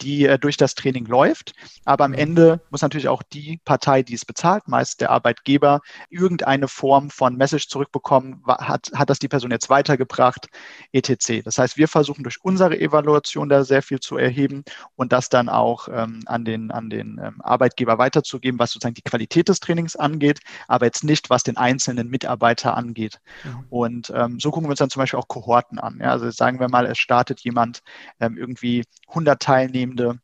die äh, durch das Training läuft. Aber am Ende muss natürlich auch die Partei, die es bezahlt, meist der Arbeitgeber, irgendeine Form von Message zurückbekommen. Hat, hat das die Person jetzt weitergebracht, etc. Das heißt, wir versuchen durch unsere Evaluation da sehr viel zu erheben und das dann auch ähm, an den, an den ähm, Arbeitgeber weiterzugeben, was sozusagen die Qualität des Trainings angeht, aber jetzt nicht, was den einzelnen Mitarbeiter angeht. Mhm. Und ähm, so gucken wir uns dann zum Beispiel auch Kohorten an. Ja? Also sagen wir mal, es startet jemand ähm, irgendwie 100 Teilnehmende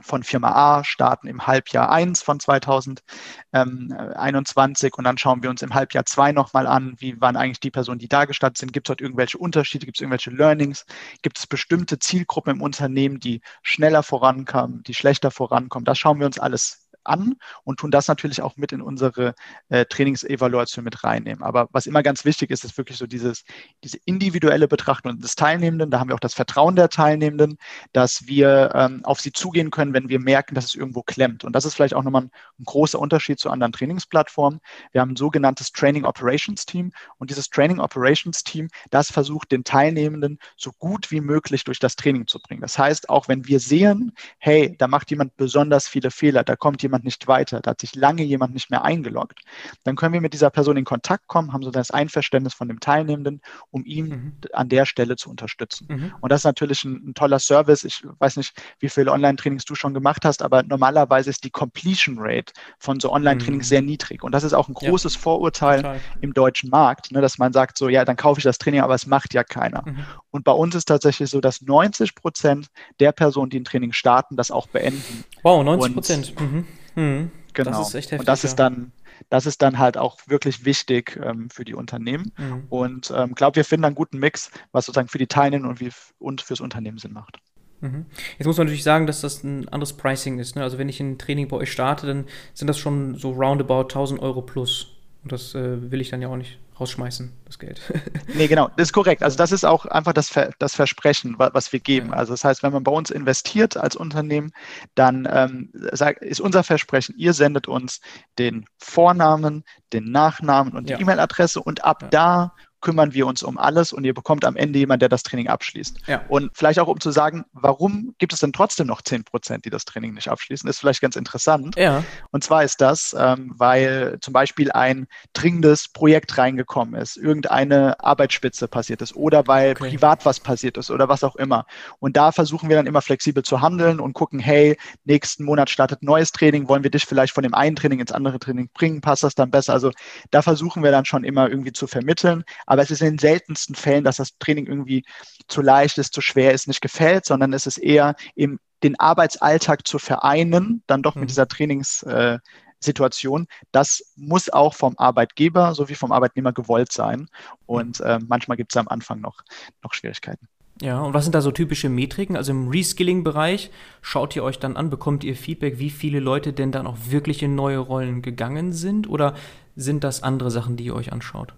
von Firma A starten im Halbjahr 1 von 2021 und dann schauen wir uns im Halbjahr 2 nochmal an, wie waren eigentlich die Personen, die da gestartet sind, gibt es dort irgendwelche Unterschiede, gibt es irgendwelche Learnings, gibt es bestimmte Zielgruppen im Unternehmen, die schneller vorankommen, die schlechter vorankommen. Das schauen wir uns alles an und tun das natürlich auch mit in unsere äh, Trainingsevaluation mit reinnehmen. Aber was immer ganz wichtig ist, ist wirklich so dieses, diese individuelle Betrachtung des Teilnehmenden. Da haben wir auch das Vertrauen der Teilnehmenden, dass wir ähm, auf sie zugehen können, wenn wir merken, dass es irgendwo klemmt. Und das ist vielleicht auch nochmal ein, ein großer Unterschied zu anderen Trainingsplattformen. Wir haben ein sogenanntes Training Operations Team und dieses Training Operations Team, das versucht den Teilnehmenden so gut wie möglich durch das Training zu bringen. Das heißt, auch wenn wir sehen, hey, da macht jemand besonders viele Fehler, da kommt jemand jemand nicht weiter, da hat sich lange jemand nicht mehr eingeloggt, dann können wir mit dieser Person in Kontakt kommen, haben so das Einverständnis von dem Teilnehmenden, um ihn mhm. an der Stelle zu unterstützen. Mhm. Und das ist natürlich ein, ein, toller Service. Ich weiß nicht, wie viele Online-Trainings du schon gemacht hast, aber normalerweise ist die Completion Rate von so Online-Trainings mhm. sehr niedrig. Und das ist auch ein großes ja. Vorurteil Total. im deutschen Markt, ne, dass man sagt so, ja, dann kaufe ich das Training, aber es macht ja keiner. Mhm. Und bei uns ist tatsächlich so, dass 90 Prozent der Personen, die ein Training starten, das auch beenden. Wow, 90 Prozent. Mhm. Mhm. Genau. Das ist echt heftig, und das ist dann, das ist dann halt auch wirklich wichtig ähm, für die Unternehmen. Mhm. Und ich ähm, glaube, wir finden einen guten Mix, was sozusagen für die Teilnehmer und, wie, und fürs Unternehmen Sinn macht. Mhm. Jetzt muss man natürlich sagen, dass das ein anderes Pricing ist. Ne? Also wenn ich ein Training bei euch starte, dann sind das schon so roundabout 1000 Euro plus. Und das äh, will ich dann ja auch nicht rausschmeißen, das Geld. nee, genau, das ist korrekt. Also das ist auch einfach das, Ver das Versprechen, was wir geben. Also das heißt, wenn man bei uns investiert als Unternehmen, dann ähm, ist unser Versprechen, ihr sendet uns den Vornamen, den Nachnamen und die ja. E-Mail-Adresse und ab ja. da kümmern wir uns um alles und ihr bekommt am Ende jemand, der das Training abschließt. Ja. Und vielleicht auch um zu sagen, warum gibt es denn trotzdem noch 10 Prozent, die das Training nicht abschließen, ist vielleicht ganz interessant. Ja. Und zwar ist das, ähm, weil zum Beispiel ein dringendes Projekt reingekommen ist, irgendeine Arbeitsspitze passiert ist oder weil okay. privat was passiert ist oder was auch immer. Und da versuchen wir dann immer flexibel zu handeln und gucken, hey, nächsten Monat startet neues Training, wollen wir dich vielleicht von dem einen Training ins andere Training bringen, passt das dann besser? Also da versuchen wir dann schon immer irgendwie zu vermitteln. Aber es ist in den seltensten Fällen, dass das Training irgendwie zu leicht ist, zu schwer ist, nicht gefällt, sondern es ist eher eben den Arbeitsalltag zu vereinen, dann doch mit mhm. dieser Trainingssituation. Das muss auch vom Arbeitgeber sowie vom Arbeitnehmer gewollt sein. Und äh, manchmal gibt es am Anfang noch, noch Schwierigkeiten. Ja, und was sind da so typische Metriken? Also im Reskilling-Bereich schaut ihr euch dann an, bekommt ihr Feedback, wie viele Leute denn dann auch wirklich in neue Rollen gegangen sind? Oder sind das andere Sachen, die ihr euch anschaut?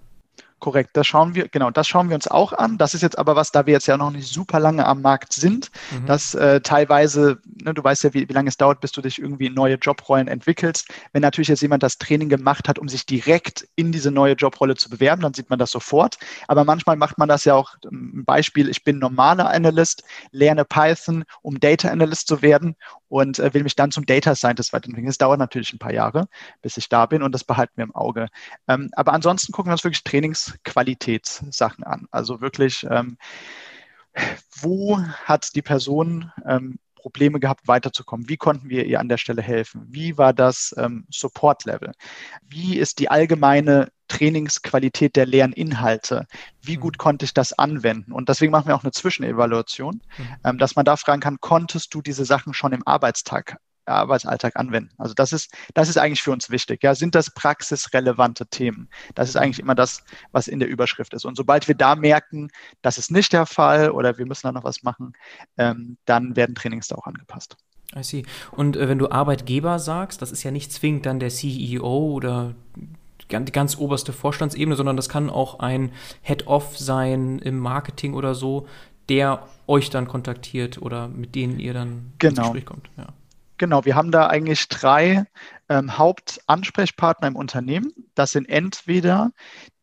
Korrekt, das schauen wir, genau, das schauen wir uns auch an. Das ist jetzt aber was, da wir jetzt ja noch nicht super lange am Markt sind, mhm. dass äh, teilweise, ne, du weißt ja, wie, wie lange es dauert, bis du dich irgendwie in neue Jobrollen entwickelst. Wenn natürlich jetzt jemand das Training gemacht hat, um sich direkt in diese neue Jobrolle zu bewerben, dann sieht man das sofort. Aber manchmal macht man das ja auch, ein Beispiel, ich bin normaler Analyst, lerne Python, um Data Analyst zu werden und äh, will mich dann zum Data Scientist weiterentwickeln. Das dauert natürlich ein paar Jahre, bis ich da bin und das behalten wir im Auge. Ähm, aber ansonsten gucken wir uns wirklich Trainingsqualitätssachen an. Also wirklich, ähm, wo hat die Person ähm, Probleme gehabt, weiterzukommen? Wie konnten wir ihr an der Stelle helfen? Wie war das ähm, Support-Level? Wie ist die allgemeine Trainingsqualität der Lerninhalte. Wie gut mhm. konnte ich das anwenden? Und deswegen machen wir auch eine Zwischenevaluation, mhm. ähm, dass man da fragen kann, konntest du diese Sachen schon im Arbeitstag, Arbeitsalltag anwenden? Also das ist, das ist eigentlich für uns wichtig. Ja, sind das praxisrelevante Themen? Das ist eigentlich immer das, was in der Überschrift ist. Und sobald wir da merken, das ist nicht der Fall oder wir müssen da noch was machen, ähm, dann werden Trainings da auch angepasst. I see. Und äh, wenn du Arbeitgeber sagst, das ist ja nicht zwingend dann der CEO oder die ganz oberste Vorstandsebene, sondern das kann auch ein Head-Off sein im Marketing oder so, der euch dann kontaktiert oder mit denen ihr dann genau. ins Gespräch kommt. Ja. Genau, wir haben da eigentlich drei ähm, Hauptansprechpartner im Unternehmen. Das sind entweder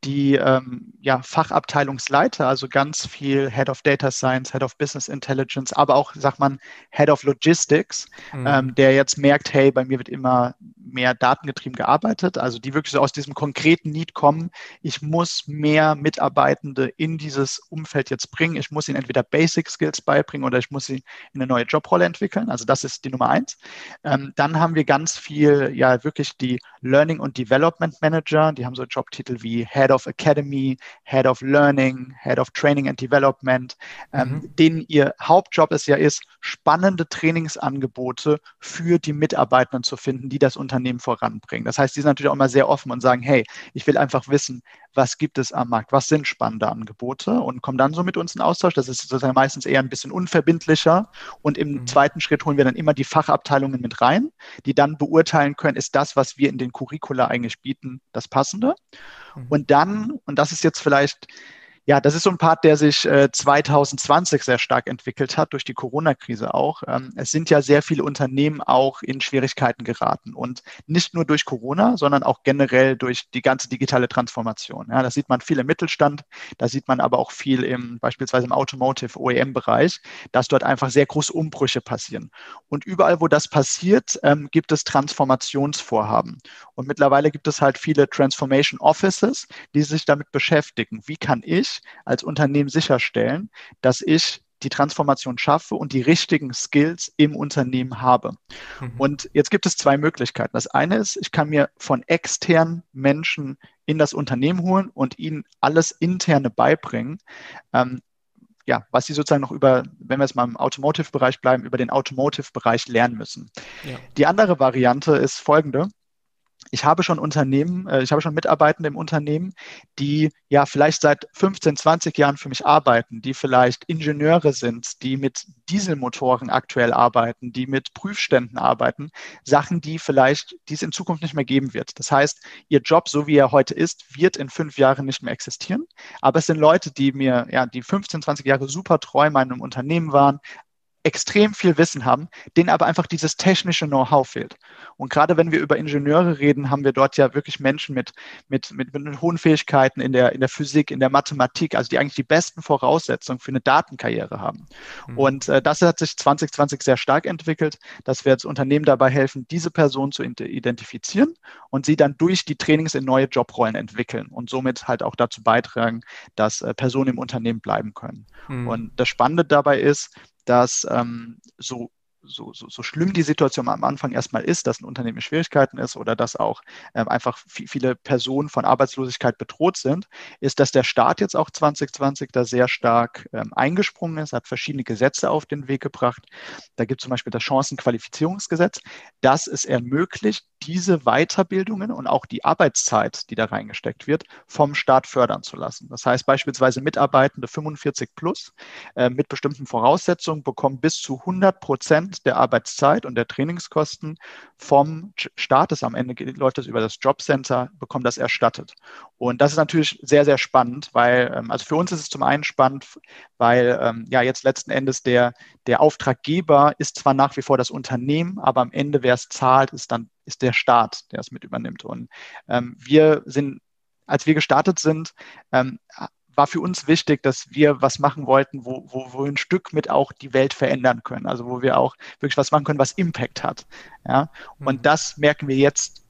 die ähm, ja, Fachabteilungsleiter, also ganz viel Head of Data Science, Head of Business Intelligence, aber auch, sagt man, Head of Logistics, mhm. ähm, der jetzt merkt, hey, bei mir wird immer mehr datengetrieben gearbeitet, also die wirklich so aus diesem konkreten Need kommen, ich muss mehr Mitarbeitende in dieses Umfeld jetzt bringen, ich muss ihnen entweder Basic Skills beibringen oder ich muss sie in eine neue Jobrolle entwickeln, also das ist die Nummer eins. Ähm, dann haben wir ganz viel, ja, wirklich die Learning und Development Manager. Die haben so Jobtitel wie Head of Academy, Head of Learning, Head of Training and Development, ähm, mhm. denen ihr Hauptjob es ja ist, spannende Trainingsangebote für die Mitarbeitenden zu finden, die das Unternehmen voranbringen. Das heißt, die sind natürlich auch immer sehr offen und sagen, hey, ich will einfach wissen, was gibt es am Markt, was sind spannende Angebote und kommen dann so mit uns in Austausch. Das ist sozusagen meistens eher ein bisschen unverbindlicher und im mhm. zweiten Schritt holen wir dann immer die Fachabteilungen mit rein, die dann beurteilen können, ist das, was wir in den Curricula eigentlich bieten, das Passende. Mhm. Und dann, und das ist jetzt vielleicht ja, das ist so ein Part, der sich äh, 2020 sehr stark entwickelt hat, durch die Corona-Krise auch. Ähm, es sind ja sehr viele Unternehmen auch in Schwierigkeiten geraten und nicht nur durch Corona, sondern auch generell durch die ganze digitale Transformation. Ja, das sieht man viel im Mittelstand, da sieht man aber auch viel im beispielsweise im Automotive OEM-Bereich, dass dort einfach sehr große Umbrüche passieren. Und überall, wo das passiert, ähm, gibt es Transformationsvorhaben. Und mittlerweile gibt es halt viele Transformation Offices, die sich damit beschäftigen. Wie kann ich als Unternehmen sicherstellen, dass ich die Transformation schaffe und die richtigen Skills im Unternehmen habe. Mhm. Und jetzt gibt es zwei Möglichkeiten. Das eine ist, ich kann mir von externen Menschen in das Unternehmen holen und ihnen alles interne beibringen. Ähm, ja, was sie sozusagen noch über, wenn wir jetzt mal im Automotive-Bereich bleiben, über den Automotive-Bereich lernen müssen. Ja. Die andere Variante ist folgende ich habe schon Unternehmen, äh, ich habe schon Mitarbeitende im Unternehmen, die ja vielleicht seit 15, 20 Jahren für mich arbeiten, die vielleicht Ingenieure sind, die mit Dieselmotoren aktuell arbeiten, die mit Prüfständen arbeiten, Sachen, die vielleicht, die es in Zukunft nicht mehr geben wird. Das heißt, ihr Job, so wie er heute ist, wird in fünf Jahren nicht mehr existieren. Aber es sind Leute, die mir, ja, die 15, 20 Jahre super treu meinem Unternehmen waren, extrem viel Wissen haben, denen aber einfach dieses technische Know-how fehlt. Und gerade wenn wir über Ingenieure reden, haben wir dort ja wirklich Menschen mit, mit, mit, mit hohen Fähigkeiten in der, in der Physik, in der Mathematik, also die eigentlich die besten Voraussetzungen für eine Datenkarriere haben. Mhm. Und äh, das hat sich 2020 sehr stark entwickelt, dass wir als Unternehmen dabei helfen, diese Personen zu identifizieren und sie dann durch die Trainings in neue Jobrollen entwickeln und somit halt auch dazu beitragen, dass äh, Personen im Unternehmen bleiben können. Mhm. Und das Spannende dabei ist, dass ähm, so so, so, so schlimm die Situation am Anfang erstmal ist, dass ein Unternehmen in Schwierigkeiten ist oder dass auch ähm, einfach viele Personen von Arbeitslosigkeit bedroht sind, ist, dass der Staat jetzt auch 2020 da sehr stark ähm, eingesprungen ist, hat verschiedene Gesetze auf den Weg gebracht. Da gibt es zum Beispiel das Chancenqualifizierungsgesetz, das es ermöglicht, diese Weiterbildungen und auch die Arbeitszeit, die da reingesteckt wird, vom Staat fördern zu lassen. Das heißt beispielsweise Mitarbeitende 45 plus äh, mit bestimmten Voraussetzungen bekommen bis zu 100 Prozent der Arbeitszeit und der Trainingskosten vom Staat, am Ende läuft das über das Jobcenter, bekommt das erstattet. Und das ist natürlich sehr, sehr spannend, weil, ähm, also für uns ist es zum einen spannend, weil ähm, ja jetzt letzten Endes der, der Auftraggeber ist zwar nach wie vor das Unternehmen, aber am Ende, wer es zahlt, ist dann ist der Staat, der es mit übernimmt. Und ähm, wir sind als wir gestartet sind, ähm, war für uns wichtig, dass wir was machen wollten, wo, wo, wo wir ein Stück mit auch die Welt verändern können. Also wo wir auch wirklich was machen können, was Impact hat. Ja? Und mhm. das merken wir jetzt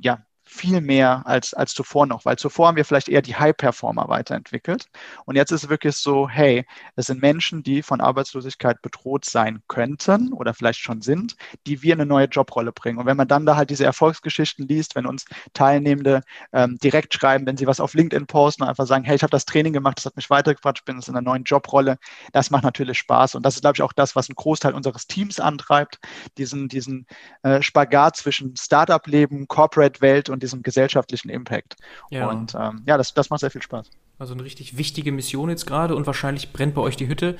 ja viel mehr als, als zuvor noch, weil zuvor haben wir vielleicht eher die High-Performer weiterentwickelt. Und jetzt ist es wirklich so, hey, es sind Menschen, die von Arbeitslosigkeit bedroht sein könnten oder vielleicht schon sind, die wir in eine neue Jobrolle bringen. Und wenn man dann da halt diese Erfolgsgeschichten liest, wenn uns Teilnehmende ähm, direkt schreiben, wenn sie was auf LinkedIn posten und einfach sagen, hey, ich habe das Training gemacht, das hat mich weitergebracht, ich bin jetzt in einer neuen Jobrolle, das macht natürlich Spaß. Und das ist, glaube ich, auch das, was einen Großteil unseres Teams antreibt, diesen, diesen äh, Spagat zwischen Startup-Leben, Corporate-Welt und diesem gesellschaftlichen Impact. Ja. Und ähm, ja, das, das macht sehr viel Spaß. Also eine richtig wichtige Mission jetzt gerade und wahrscheinlich brennt bei euch die Hütte.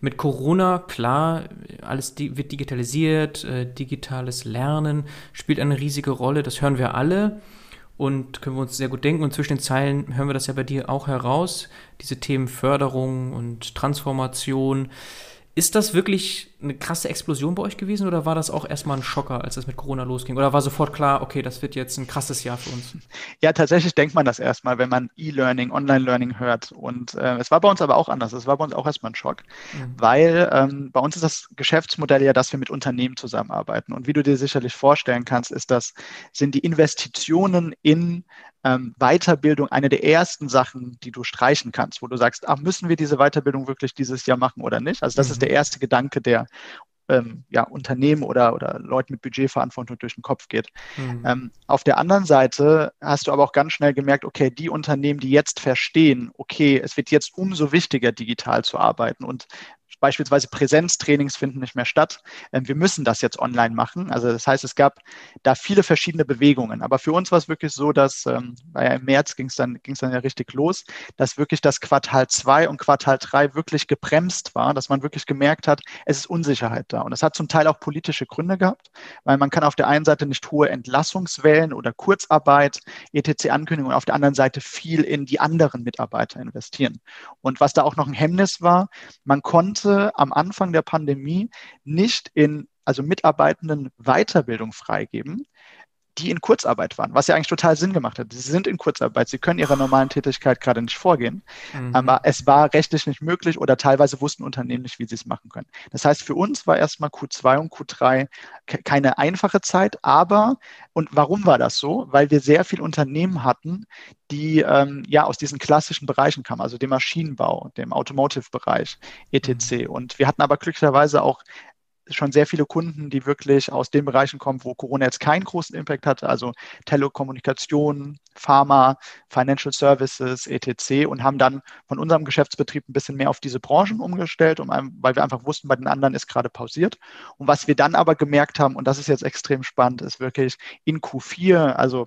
Mit Corona, klar, alles di wird digitalisiert, äh, digitales Lernen spielt eine riesige Rolle, das hören wir alle und können wir uns sehr gut denken. Und zwischen den Zeilen hören wir das ja bei dir auch heraus, diese Themen Förderung und Transformation. Ist das wirklich eine krasse Explosion bei euch gewesen oder war das auch erstmal ein Schocker, als es mit Corona losging? Oder war sofort klar, okay, das wird jetzt ein krasses Jahr für uns? Ja, tatsächlich denkt man das erstmal, wenn man E-Learning, Online-Learning hört. Und äh, es war bei uns aber auch anders. Es war bei uns auch erstmal ein Schock, mhm. weil ähm, bei uns ist das Geschäftsmodell ja, dass wir mit Unternehmen zusammenarbeiten. Und wie du dir sicherlich vorstellen kannst, ist das, sind die Investitionen in ähm, Weiterbildung eine der ersten Sachen, die du streichen kannst, wo du sagst, ach, müssen wir diese Weiterbildung wirklich dieses Jahr machen oder nicht? Also das mhm. ist der erste Gedanke, der ähm, ja, Unternehmen oder, oder Leuten mit Budgetverantwortung durch den Kopf geht. Mhm. Ähm, auf der anderen Seite hast du aber auch ganz schnell gemerkt, okay, die Unternehmen, die jetzt verstehen, okay, es wird jetzt umso wichtiger, digital zu arbeiten und beispielsweise Präsenztrainings finden nicht mehr statt. Ähm, wir müssen das jetzt online machen. Also das heißt, es gab da viele verschiedene Bewegungen. Aber für uns war es wirklich so, dass ähm, im März ging es dann, ging's dann ja richtig los, dass wirklich das Quartal 2 und Quartal 3 wirklich gebremst war, dass man wirklich gemerkt hat, es ist Unsicherheit da. Und es hat zum Teil auch politische Gründe gehabt, weil man kann auf der einen Seite nicht hohe Entlassungswellen oder Kurzarbeit, ETC-Ankündigungen, auf der anderen Seite viel in die anderen Mitarbeiter investieren. Und was da auch noch ein Hemmnis war, man konnte konnte am Anfang der Pandemie nicht in also Mitarbeitenden Weiterbildung freigeben, die in Kurzarbeit waren, was ja eigentlich total Sinn gemacht hat. Sie sind in Kurzarbeit, sie können ihrer normalen Tätigkeit gerade nicht vorgehen, mhm. aber es war rechtlich nicht möglich oder teilweise wussten Unternehmen nicht, wie sie es machen können. Das heißt, für uns war erstmal Q2 und Q3 keine einfache Zeit, aber, und warum war das so? Weil wir sehr viele Unternehmen hatten, die ähm, ja aus diesen klassischen Bereichen kamen, also dem Maschinenbau, dem Automotive-Bereich, etc. Mhm. Und wir hatten aber glücklicherweise auch schon sehr viele Kunden, die wirklich aus den Bereichen kommen, wo Corona jetzt keinen großen Impact hatte, also Telekommunikation, Pharma, Financial Services, etc. und haben dann von unserem Geschäftsbetrieb ein bisschen mehr auf diese Branchen umgestellt, um, weil wir einfach wussten, bei den anderen ist gerade pausiert. Und was wir dann aber gemerkt haben, und das ist jetzt extrem spannend, ist wirklich in Q4, also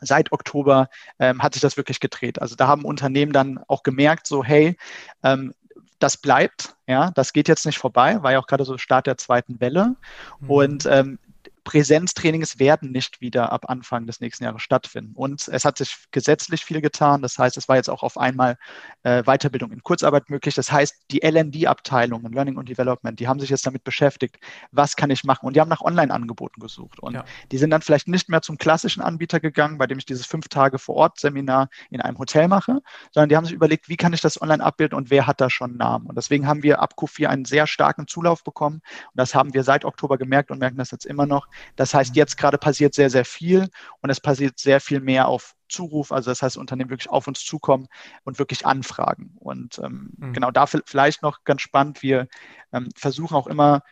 seit Oktober ähm, hat sich das wirklich gedreht. Also da haben Unternehmen dann auch gemerkt, so hey, ähm, das bleibt, ja, das geht jetzt nicht vorbei, war ja auch gerade so Start der zweiten Welle. Mhm. Und ähm, Präsenztrainings werden nicht wieder ab Anfang des nächsten Jahres stattfinden. Und es hat sich gesetzlich viel getan. Das heißt, es war jetzt auch auf einmal äh, Weiterbildung in Kurzarbeit möglich. Das heißt, die LND-Abteilungen, Learning und Development, die haben sich jetzt damit beschäftigt, was kann ich machen? Und die haben nach Online-Angeboten gesucht. Und ja. die sind dann vielleicht nicht mehr zum klassischen Anbieter gegangen, bei dem ich dieses fünf Tage vor Ort Seminar in einem Hotel mache, sondern die haben sich überlegt, wie kann ich das online abbilden und wer hat da schon einen Namen? Und deswegen haben wir ab Q4 einen sehr starken Zulauf bekommen. Und das haben wir seit Oktober gemerkt und merken das jetzt immer noch. Das heißt, jetzt gerade passiert sehr, sehr viel und es passiert sehr viel mehr auf Zuruf, also das heißt, Unternehmen wirklich auf uns zukommen und wirklich anfragen. Und ähm, mhm. genau da vielleicht noch ganz spannend, wir ähm, versuchen auch immer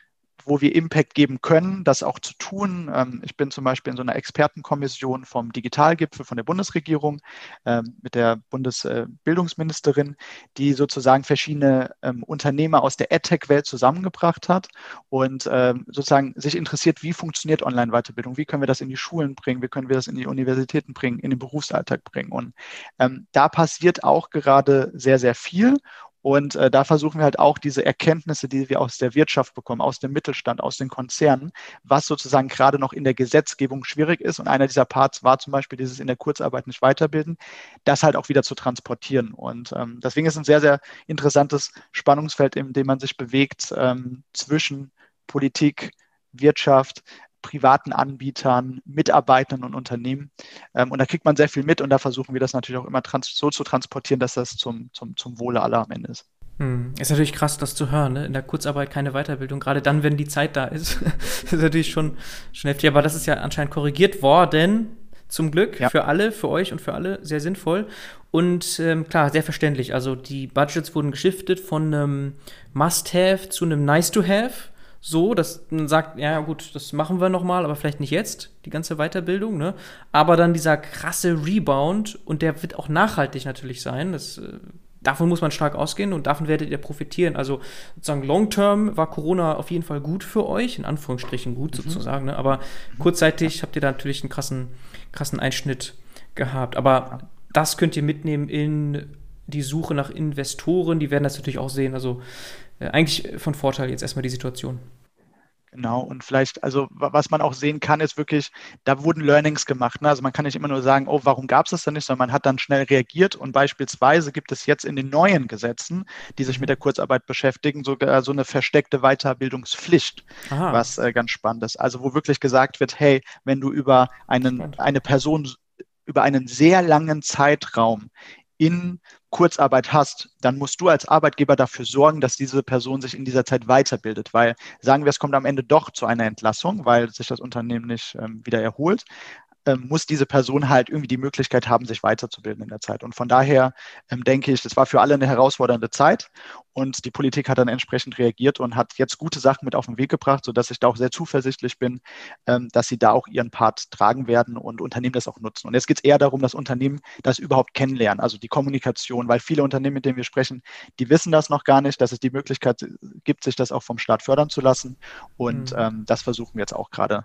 wo wir Impact geben können, das auch zu tun. Ähm, ich bin zum Beispiel in so einer Expertenkommission vom Digitalgipfel von der Bundesregierung ähm, mit der Bundesbildungsministerin, die sozusagen verschiedene ähm, Unternehmer aus der EdTech-Welt zusammengebracht hat und sozusagen sich interessiert, wie funktioniert Online-Weiterbildung, wie können wir das in die Schulen bringen, wie können wir das in die Universitäten bringen, in den Berufsalltag bringen. Und da passiert auch gerade sehr, sehr viel. Und äh, da versuchen wir halt auch diese Erkenntnisse, die wir aus der Wirtschaft bekommen, aus dem Mittelstand, aus den Konzernen, was sozusagen gerade noch in der Gesetzgebung schwierig ist. Und einer dieser Parts war zum Beispiel dieses in der Kurzarbeit nicht weiterbilden, das halt auch wieder zu transportieren. Und ähm, deswegen ist es ein sehr, sehr interessantes Spannungsfeld, in dem man sich bewegt ähm, zwischen Politik, Wirtschaft, privaten Anbietern, Mitarbeitern und Unternehmen. Ähm, und da kriegt man sehr viel mit und da versuchen wir das natürlich auch immer so zu transportieren, dass das zum, zum, zum Wohle aller am Ende ist. Hm. Ist natürlich krass, das zu hören, ne? in der Kurzarbeit keine Weiterbildung, gerade dann, wenn die Zeit da ist. das ist natürlich schon, schon heftig, aber das ist ja anscheinend korrigiert worden, zum Glück, ja. für alle, für euch und für alle, sehr sinnvoll. Und ähm, klar, sehr verständlich. Also die Budgets wurden geschiftet von einem Must-Have zu einem Nice-to-Have so, dass man sagt, ja gut, das machen wir nochmal, aber vielleicht nicht jetzt, die ganze Weiterbildung, ne? Aber dann dieser krasse Rebound und der wird auch nachhaltig natürlich sein. Das, äh, davon muss man stark ausgehen und davon werdet ihr profitieren. Also sozusagen long-term war Corona auf jeden Fall gut für euch, in Anführungsstrichen gut mhm. sozusagen, ne? Aber kurzzeitig habt ihr da natürlich einen krassen, krassen Einschnitt gehabt. Aber das könnt ihr mitnehmen in die Suche nach Investoren, die werden das natürlich auch sehen. Also eigentlich von Vorteil jetzt erstmal die Situation. Genau, und vielleicht, also was man auch sehen kann, ist wirklich, da wurden Learnings gemacht. Ne? Also man kann nicht immer nur sagen, oh, warum gab es das denn nicht, sondern man hat dann schnell reagiert und beispielsweise gibt es jetzt in den neuen Gesetzen, die sich mit der Kurzarbeit beschäftigen, sogar so eine versteckte Weiterbildungspflicht, Aha. was äh, ganz spannend ist. Also wo wirklich gesagt wird, hey, wenn du über einen, eine Person über einen sehr langen Zeitraum in Kurzarbeit hast, dann musst du als Arbeitgeber dafür sorgen, dass diese Person sich in dieser Zeit weiterbildet, weil sagen wir, es kommt am Ende doch zu einer Entlassung, weil sich das Unternehmen nicht ähm, wieder erholt, ähm, muss diese Person halt irgendwie die Möglichkeit haben, sich weiterzubilden in der Zeit. Und von daher ähm, denke ich, das war für alle eine herausfordernde Zeit. Und die Politik hat dann entsprechend reagiert und hat jetzt gute Sachen mit auf den Weg gebracht, sodass ich da auch sehr zuversichtlich bin, ähm, dass sie da auch ihren Part tragen werden und Unternehmen das auch nutzen. Und jetzt geht es eher darum, dass Unternehmen das überhaupt kennenlernen, also die Kommunikation, weil viele Unternehmen, mit denen wir sprechen, die wissen das noch gar nicht, dass es die Möglichkeit gibt, sich das auch vom Staat fördern zu lassen. Und mhm. ähm, das versuchen wir jetzt auch gerade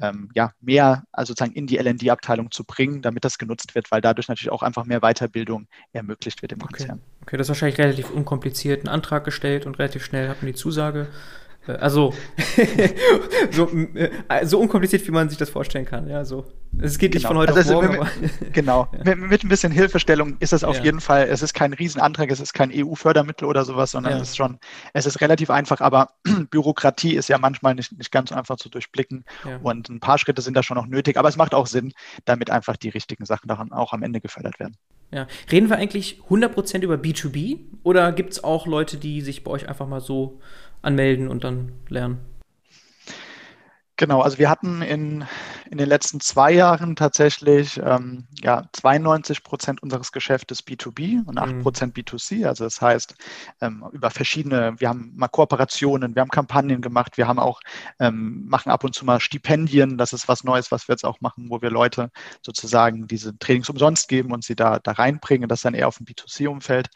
ähm, ja, mehr also sozusagen in die LND-Abteilung zu bringen, damit das genutzt wird, weil dadurch natürlich auch einfach mehr Weiterbildung ermöglicht wird im Konzern. Okay, okay das ist wahrscheinlich relativ unkompliziert, Antrag gestellt und relativ schnell hat man die Zusage. Äh, also, so, äh, so, unkompliziert, wie man sich das vorstellen kann. Ja, so. Es geht nicht genau. von heute also auf morgen. Mit, genau. Ja. Mit, mit, ein bisschen Hilfestellung ist es auf ja. jeden Fall, es ist kein Riesenantrag, es ist kein EU-Fördermittel oder sowas, sondern ja. es ist schon, es ist relativ einfach, aber Bürokratie ist ja manchmal nicht, nicht ganz so einfach zu durchblicken und ein paar Schritte sind da schon noch nötig, aber es macht auch Sinn, damit einfach die richtigen Sachen daran auch am Ende gefördert werden. Ja. Reden wir eigentlich 100% über B2B oder gibt es auch Leute, die sich bei euch einfach mal so anmelden und dann lernen? Genau, also wir hatten in, in den letzten zwei Jahren tatsächlich ähm, ja, 92 Prozent unseres Geschäftes B2B und 8 mhm. Prozent mhm. B2C. Also das heißt, ähm, über verschiedene, wir haben mal Kooperationen, wir haben Kampagnen gemacht, wir haben auch, ähm, machen ab und zu mal Stipendien. Das ist was Neues, was wir jetzt auch machen, wo wir Leute sozusagen diese Trainings umsonst geben und sie da, da reinbringen. Das dann eher auf dem B2C-Umfeld.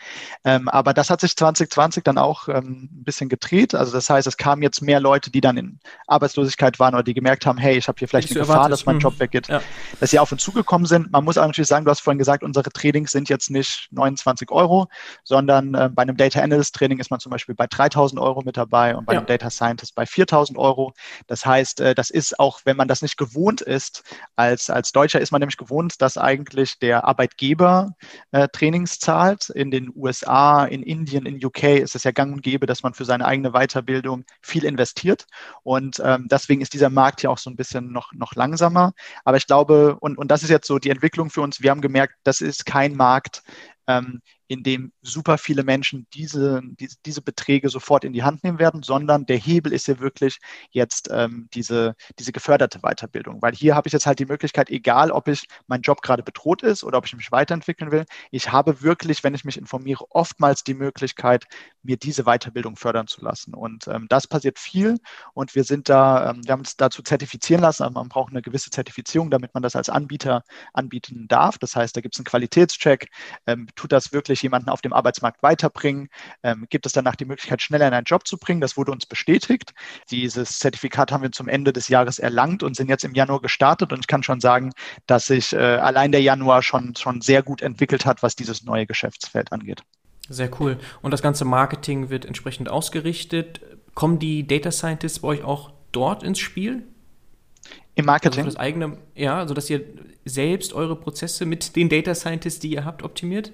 Ähm, aber das hat sich 2020 dann auch ähm, ein bisschen gedreht. Also das heißt, es kamen jetzt mehr Leute, die dann in Arbeitslosigkeit waren waren oder die gemerkt haben, hey, ich habe hier vielleicht eine Gefahr, erwartet. dass mein Job weggeht, ja. dass sie auf uns zugekommen sind. Man muss auch natürlich sagen, du hast vorhin gesagt, unsere Trainings sind jetzt nicht 29 Euro, sondern äh, bei einem Data Analyst Training ist man zum Beispiel bei 3000 Euro mit dabei und bei ja. einem Data Scientist bei 4000 Euro. Das heißt, äh, das ist auch, wenn man das nicht gewohnt ist, als, als Deutscher ist man nämlich gewohnt, dass eigentlich der Arbeitgeber äh, Trainings zahlt. In den USA, in Indien, in UK ist es ja gang und gäbe, dass man für seine eigene Weiterbildung viel investiert. Und ähm, deswegen ist die dieser Markt ja auch so ein bisschen noch, noch langsamer. Aber ich glaube, und, und das ist jetzt so die Entwicklung für uns, wir haben gemerkt, das ist kein Markt, ähm, in dem super viele Menschen diese, diese, diese, Beträge sofort in die Hand nehmen werden, sondern der Hebel ist ja wirklich jetzt ähm, diese, diese geförderte Weiterbildung. Weil hier habe ich jetzt halt die Möglichkeit, egal ob ich mein Job gerade bedroht ist oder ob ich mich weiterentwickeln will, ich habe wirklich, wenn ich mich informiere, oftmals die Möglichkeit, mir diese Weiterbildung fördern zu lassen. Und ähm, das passiert viel und wir sind da, ähm, wir haben uns dazu zertifizieren lassen, aber man braucht eine gewisse Zertifizierung, damit man das als Anbieter anbieten darf. Das heißt, da gibt es einen Qualitätscheck, ähm, tut das wirklich wirklich jemanden auf dem Arbeitsmarkt weiterbringen? Ähm, gibt es danach die Möglichkeit, schneller in einen Job zu bringen? Das wurde uns bestätigt. Dieses Zertifikat haben wir zum Ende des Jahres erlangt und sind jetzt im Januar gestartet. Und ich kann schon sagen, dass sich äh, allein der Januar schon, schon sehr gut entwickelt hat, was dieses neue Geschäftsfeld angeht. Sehr cool. Und das ganze Marketing wird entsprechend ausgerichtet. Kommen die Data Scientists bei euch auch dort ins Spiel? Im Marketing? Also das eigene, ja, also dass ihr selbst eure Prozesse mit den Data Scientists, die ihr habt, optimiert?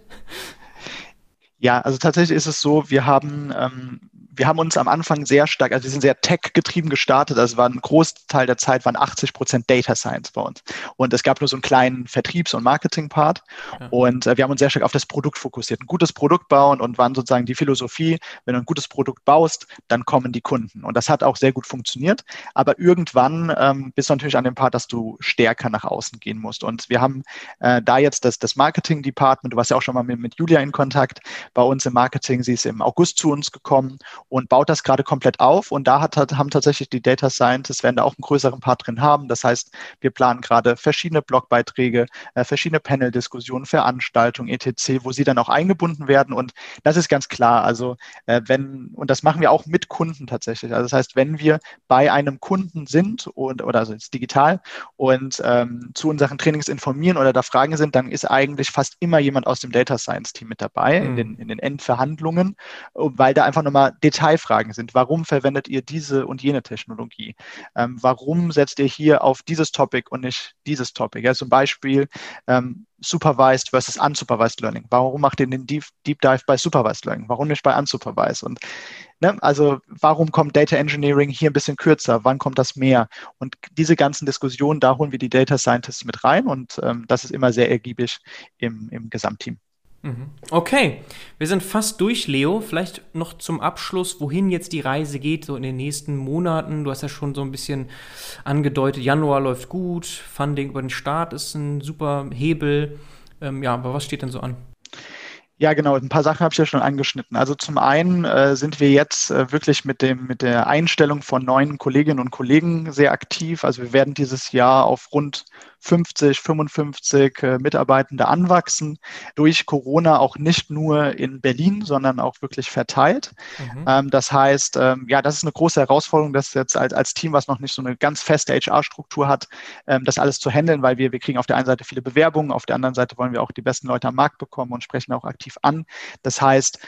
Ja, also tatsächlich ist es so, wir haben ähm, wir haben uns am Anfang sehr stark, also wir sind sehr tech-getrieben gestartet. Also war ein Großteil der Zeit waren 80 Prozent Data Science bei uns. Und es gab nur so einen kleinen Vertriebs- und Marketing-Part. Ja. Und äh, wir haben uns sehr stark auf das Produkt fokussiert. Ein gutes Produkt bauen und waren sozusagen die Philosophie, wenn du ein gutes Produkt baust, dann kommen die Kunden. Und das hat auch sehr gut funktioniert. Aber irgendwann ähm, bist du natürlich an dem Part, dass du stärker nach außen gehen musst. Und wir haben äh, da jetzt das, das Marketing-Department, du warst ja auch schon mal mit, mit Julia in Kontakt, bei uns im Marketing, sie ist im August zu uns gekommen und baut das gerade komplett auf. Und da hat, haben tatsächlich die Data Scientists, werden da auch einen größeren Part drin haben. Das heißt, wir planen gerade verschiedene Blogbeiträge, äh, verschiedene Panel-Diskussionen, Veranstaltungen, etc., wo sie dann auch eingebunden werden. Und das ist ganz klar. Also äh, wenn, und das machen wir auch mit Kunden tatsächlich. Also das heißt, wenn wir bei einem Kunden sind und oder also jetzt digital und ähm, zu unseren Trainings informieren oder da Fragen sind, dann ist eigentlich fast immer jemand aus dem Data Science Team mit dabei mhm. in, den, in den Endverhandlungen, weil da einfach nochmal Detailfragen sind. Warum verwendet ihr diese und jene Technologie? Ähm, warum setzt ihr hier auf dieses Topic und nicht dieses Topic? Ja, zum Beispiel ähm, Supervised versus Unsupervised Learning. Warum macht ihr den Deep, Deep Dive bei Supervised Learning? Warum nicht bei Unsupervised? Und ne, also warum kommt Data Engineering hier ein bisschen kürzer? Wann kommt das mehr? Und diese ganzen Diskussionen, da holen wir die Data Scientists mit rein und ähm, das ist immer sehr ergiebig im, im Gesamtteam. Mhm. Okay, wir sind fast durch, Leo. Vielleicht noch zum Abschluss, wohin jetzt die Reise geht, so in den nächsten Monaten. Du hast ja schon so ein bisschen angedeutet, Januar läuft gut, Funding über den Start ist ein super Hebel. Ähm, ja, aber was steht denn so an? Ja, genau. Ein paar Sachen habe ich ja schon angeschnitten. Also zum einen äh, sind wir jetzt äh, wirklich mit dem mit der Einstellung von neuen Kolleginnen und Kollegen sehr aktiv. Also wir werden dieses Jahr auf rund 50, 55 äh, Mitarbeitende anwachsen. Durch Corona auch nicht nur in Berlin, sondern auch wirklich verteilt. Mhm. Ähm, das heißt, ähm, ja, das ist eine große Herausforderung, das jetzt als, als Team, was noch nicht so eine ganz feste HR-Struktur hat, ähm, das alles zu handeln, weil wir, wir kriegen auf der einen Seite viele Bewerbungen, auf der anderen Seite wollen wir auch die besten Leute am Markt bekommen und sprechen auch aktiv an. Das heißt,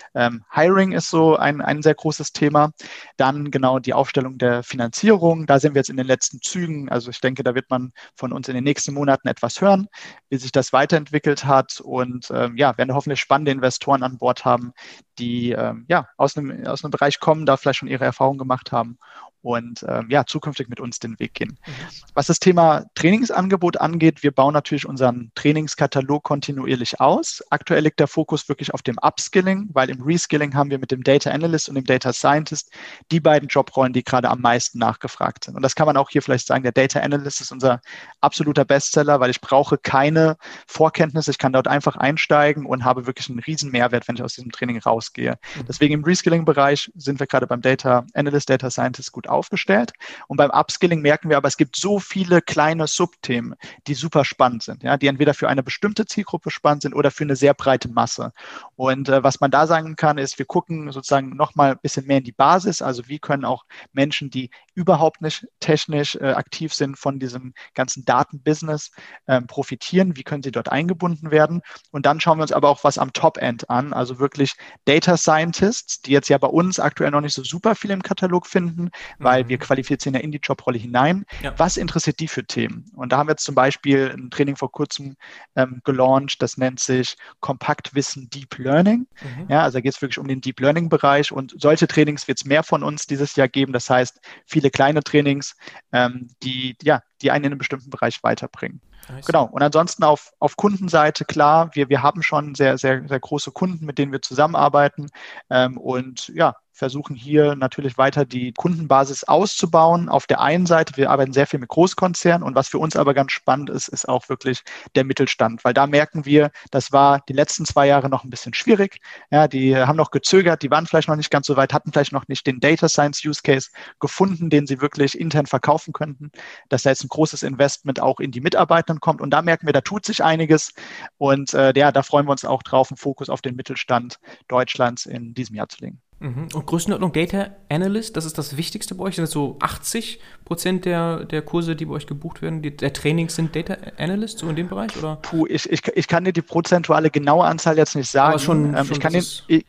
Hiring ist so ein, ein sehr großes Thema. Dann genau die Aufstellung der Finanzierung. Da sind wir jetzt in den letzten Zügen. Also ich denke, da wird man von uns in den nächsten nächsten Monaten etwas hören, wie sich das weiterentwickelt hat und ähm, ja, werden hoffentlich spannende Investoren an Bord haben, die ähm, ja aus einem, aus einem Bereich kommen, da vielleicht schon ihre Erfahrungen gemacht haben und ähm, ja, zukünftig mit uns den Weg gehen. Mhm. Was das Thema Trainingsangebot angeht, wir bauen natürlich unseren Trainingskatalog kontinuierlich aus. Aktuell liegt der Fokus wirklich auf dem Upskilling, weil im Reskilling haben wir mit dem Data Analyst und dem Data Scientist die beiden Jobrollen, die gerade am meisten nachgefragt sind. Und das kann man auch hier vielleicht sagen, der Data Analyst ist unser absoluter Bestseller, weil ich brauche keine Vorkenntnisse, ich kann dort einfach einsteigen und habe wirklich einen riesen Mehrwert, wenn ich aus diesem Training rausgehe. Mhm. Deswegen im Reskilling-Bereich sind wir gerade beim Data Analyst, Data Scientist gut aufgestellt. Und beim Upskilling merken wir aber, es gibt so viele kleine Subthemen, die super spannend sind, ja, die entweder für eine bestimmte Zielgruppe spannend sind oder für eine sehr breite Masse. Und äh, was man da sagen kann, ist, wir gucken sozusagen nochmal ein bisschen mehr in die Basis. Also wie können auch Menschen, die überhaupt nicht technisch äh, aktiv sind von diesem ganzen Datenbusiness, ähm, profitieren? Wie können sie dort eingebunden werden? Und dann schauen wir uns aber auch was am Top-End an, also wirklich Data Scientists, die jetzt ja bei uns aktuell noch nicht so super viel im Katalog finden, weil mhm. wir qualifizieren ja in die Jobrolle hinein. Ja. Was interessiert die für Themen? Und da haben wir jetzt zum Beispiel ein Training vor kurzem ähm, gelauncht, das nennt sich Kompaktwissen Deep Learning. Mhm. Ja, also da geht es wirklich um den Deep Learning Bereich und solche Trainings wird es mehr von uns dieses Jahr geben. Das heißt, viele kleine Trainings, ähm, die, ja, die einen in einem bestimmten Bereich weiterbringen. Genau. Und ansonsten auf, auf Kundenseite, klar, wir, wir haben schon sehr, sehr, sehr große Kunden, mit denen wir zusammenarbeiten. Ähm, und ja, versuchen hier natürlich weiter die Kundenbasis auszubauen. Auf der einen Seite, wir arbeiten sehr viel mit Großkonzernen und was für uns aber ganz spannend ist, ist auch wirklich der Mittelstand, weil da merken wir, das war die letzten zwei Jahre noch ein bisschen schwierig. Ja, die haben noch gezögert, die waren vielleicht noch nicht ganz so weit, hatten vielleicht noch nicht den Data Science Use Case gefunden, den sie wirklich intern verkaufen könnten. Dass da jetzt ein großes Investment auch in die Mitarbeitenden kommt und da merken wir, da tut sich einiges und äh, ja, da freuen wir uns auch drauf, einen Fokus auf den Mittelstand Deutschlands in diesem Jahr zu legen. Mhm. Und Größenordnung Data Analyst, das ist das Wichtigste bei euch? Sind das so 80 Prozent der, der Kurse, die bei euch gebucht werden, die, der Trainings sind Data Analyst, so in dem Bereich? Oder? Puh, ich, ich, ich kann dir die prozentuale genaue Anzahl jetzt nicht sagen. Aber schon, ähm, schon ich kann den, ich, ich,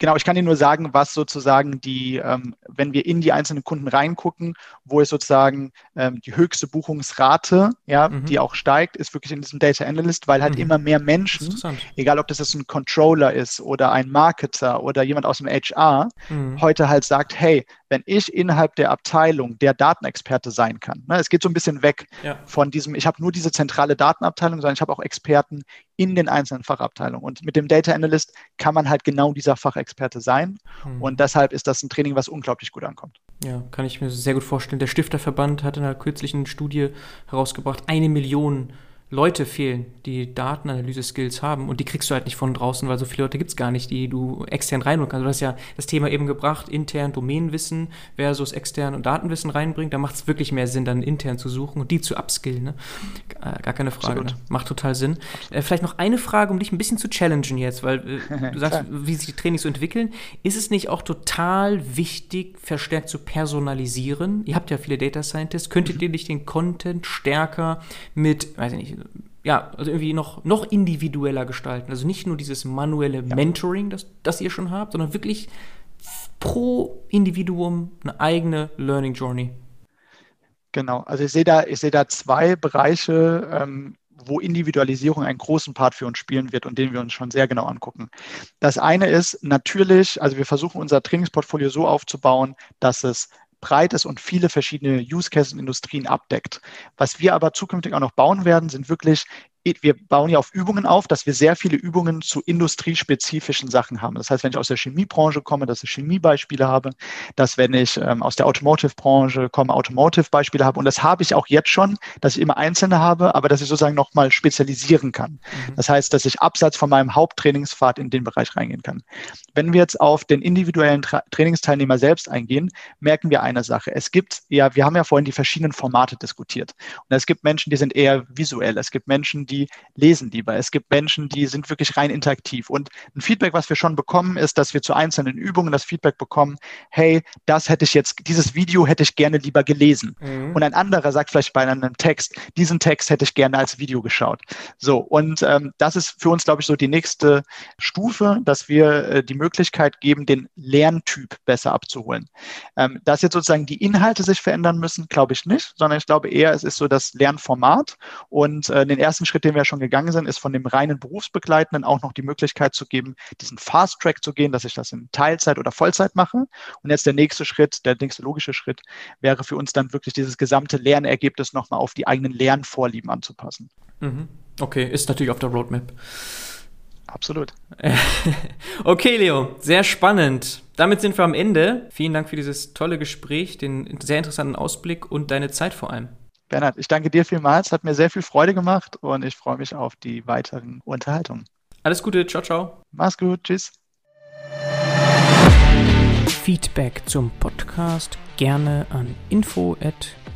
genau, ich kann Ihnen nur sagen, was sozusagen die, ähm, wenn wir in die einzelnen Kunden reingucken, wo es sozusagen ähm, die höchste Buchungsrate, ja, mhm. die auch steigt, ist wirklich in diesem Data Analyst, weil halt mhm. immer mehr Menschen, egal ob das jetzt ein Controller ist oder ein Marketer oder jemand aus dem HR, mhm. heute halt sagt, hey, wenn ich innerhalb der Abteilung der Datenexperte sein kann. Ne, es geht so ein bisschen weg ja. von diesem, ich habe nur diese zentrale Datenabteilung, sondern ich habe auch Experten in den einzelnen Fachabteilungen. Und mit dem Data Analyst kann man halt genau dieser Fachexperte sein. Mhm. Und deshalb ist das ein Training, was unglaublich gut ankommt. Ja, kann ich mir sehr gut vorstellen. Der Stifterverband hat in einer kürzlichen Studie herausgebracht, eine Million Leute fehlen, die Datenanalyse-Skills haben und die kriegst du halt nicht von draußen, weil so viele Leute gibt es gar nicht, die du extern reinholen kannst. Du hast ja das Thema eben gebracht, intern Domänenwissen versus extern und Datenwissen reinbringen. Da macht es wirklich mehr Sinn, dann intern zu suchen und die zu upskillen. Ne? Gar keine Frage. Ne? Macht total Sinn. Äh, vielleicht noch eine Frage, um dich ein bisschen zu challengen jetzt, weil äh, du sagst, wie sich die Trainings so entwickeln. Ist es nicht auch total wichtig, verstärkt zu personalisieren? Ihr habt ja viele Data Scientists. Könntet mhm. ihr nicht den Content stärker mit, weiß ich nicht, ja, also irgendwie noch, noch individueller gestalten. Also nicht nur dieses manuelle ja. Mentoring, das, das ihr schon habt, sondern wirklich pro Individuum eine eigene Learning Journey. Genau, also ich sehe da, ich sehe da zwei Bereiche, ähm, wo Individualisierung einen großen Part für uns spielen wird und den wir uns schon sehr genau angucken. Das eine ist natürlich, also wir versuchen unser Trainingsportfolio so aufzubauen, dass es breites und viele verschiedene Use Cases und Industrien abdeckt. Was wir aber zukünftig auch noch bauen werden, sind wirklich wir bauen ja auf Übungen auf, dass wir sehr viele Übungen zu industriespezifischen Sachen haben. Das heißt, wenn ich aus der Chemiebranche komme, dass ich Chemiebeispiele habe, dass wenn ich ähm, aus der Automotive-Branche komme, Automotive-Beispiele habe. Und das habe ich auch jetzt schon, dass ich immer einzelne habe, aber dass ich sozusagen nochmal spezialisieren kann. Mhm. Das heißt, dass ich abseits von meinem Haupttrainingspfad in den Bereich reingehen kann. Wenn wir jetzt auf den individuellen Tra Trainingsteilnehmer selbst eingehen, merken wir eine Sache. Es gibt ja, wir haben ja vorhin die verschiedenen Formate diskutiert. Und es gibt Menschen, die sind eher visuell. Es gibt Menschen, die lesen lieber. Es gibt Menschen, die sind wirklich rein interaktiv. Und ein Feedback, was wir schon bekommen, ist, dass wir zu einzelnen Übungen das Feedback bekommen, hey, das hätte ich jetzt, dieses Video hätte ich gerne lieber gelesen. Mhm. Und ein anderer sagt vielleicht bei einem Text, diesen Text hätte ich gerne als Video geschaut. So, und ähm, das ist für uns, glaube ich, so die nächste Stufe, dass wir äh, die Möglichkeit geben, den Lerntyp besser abzuholen. Ähm, dass jetzt sozusagen die Inhalte sich verändern müssen, glaube ich nicht, sondern ich glaube eher, es ist so das Lernformat. Und äh, den ersten Schritt, den wir schon gegangen sind, ist von dem reinen Berufsbegleitenden auch noch die Möglichkeit zu geben, diesen Fast Track zu gehen, dass ich das in Teilzeit oder Vollzeit mache. Und jetzt der nächste Schritt, der nächste logische Schritt wäre für uns dann wirklich dieses gesamte Lernergebnis nochmal auf die eigenen Lernvorlieben anzupassen. Mhm. Okay, ist natürlich auf der Roadmap. Absolut. okay, Leo, sehr spannend. Damit sind wir am Ende. Vielen Dank für dieses tolle Gespräch, den sehr interessanten Ausblick und deine Zeit vor allem. Bernhard, ich danke dir vielmals. Hat mir sehr viel Freude gemacht und ich freue mich auf die weiteren Unterhaltungen. Alles Gute, ciao, ciao. Mach's gut, tschüss. Feedback zum Podcast gerne an info at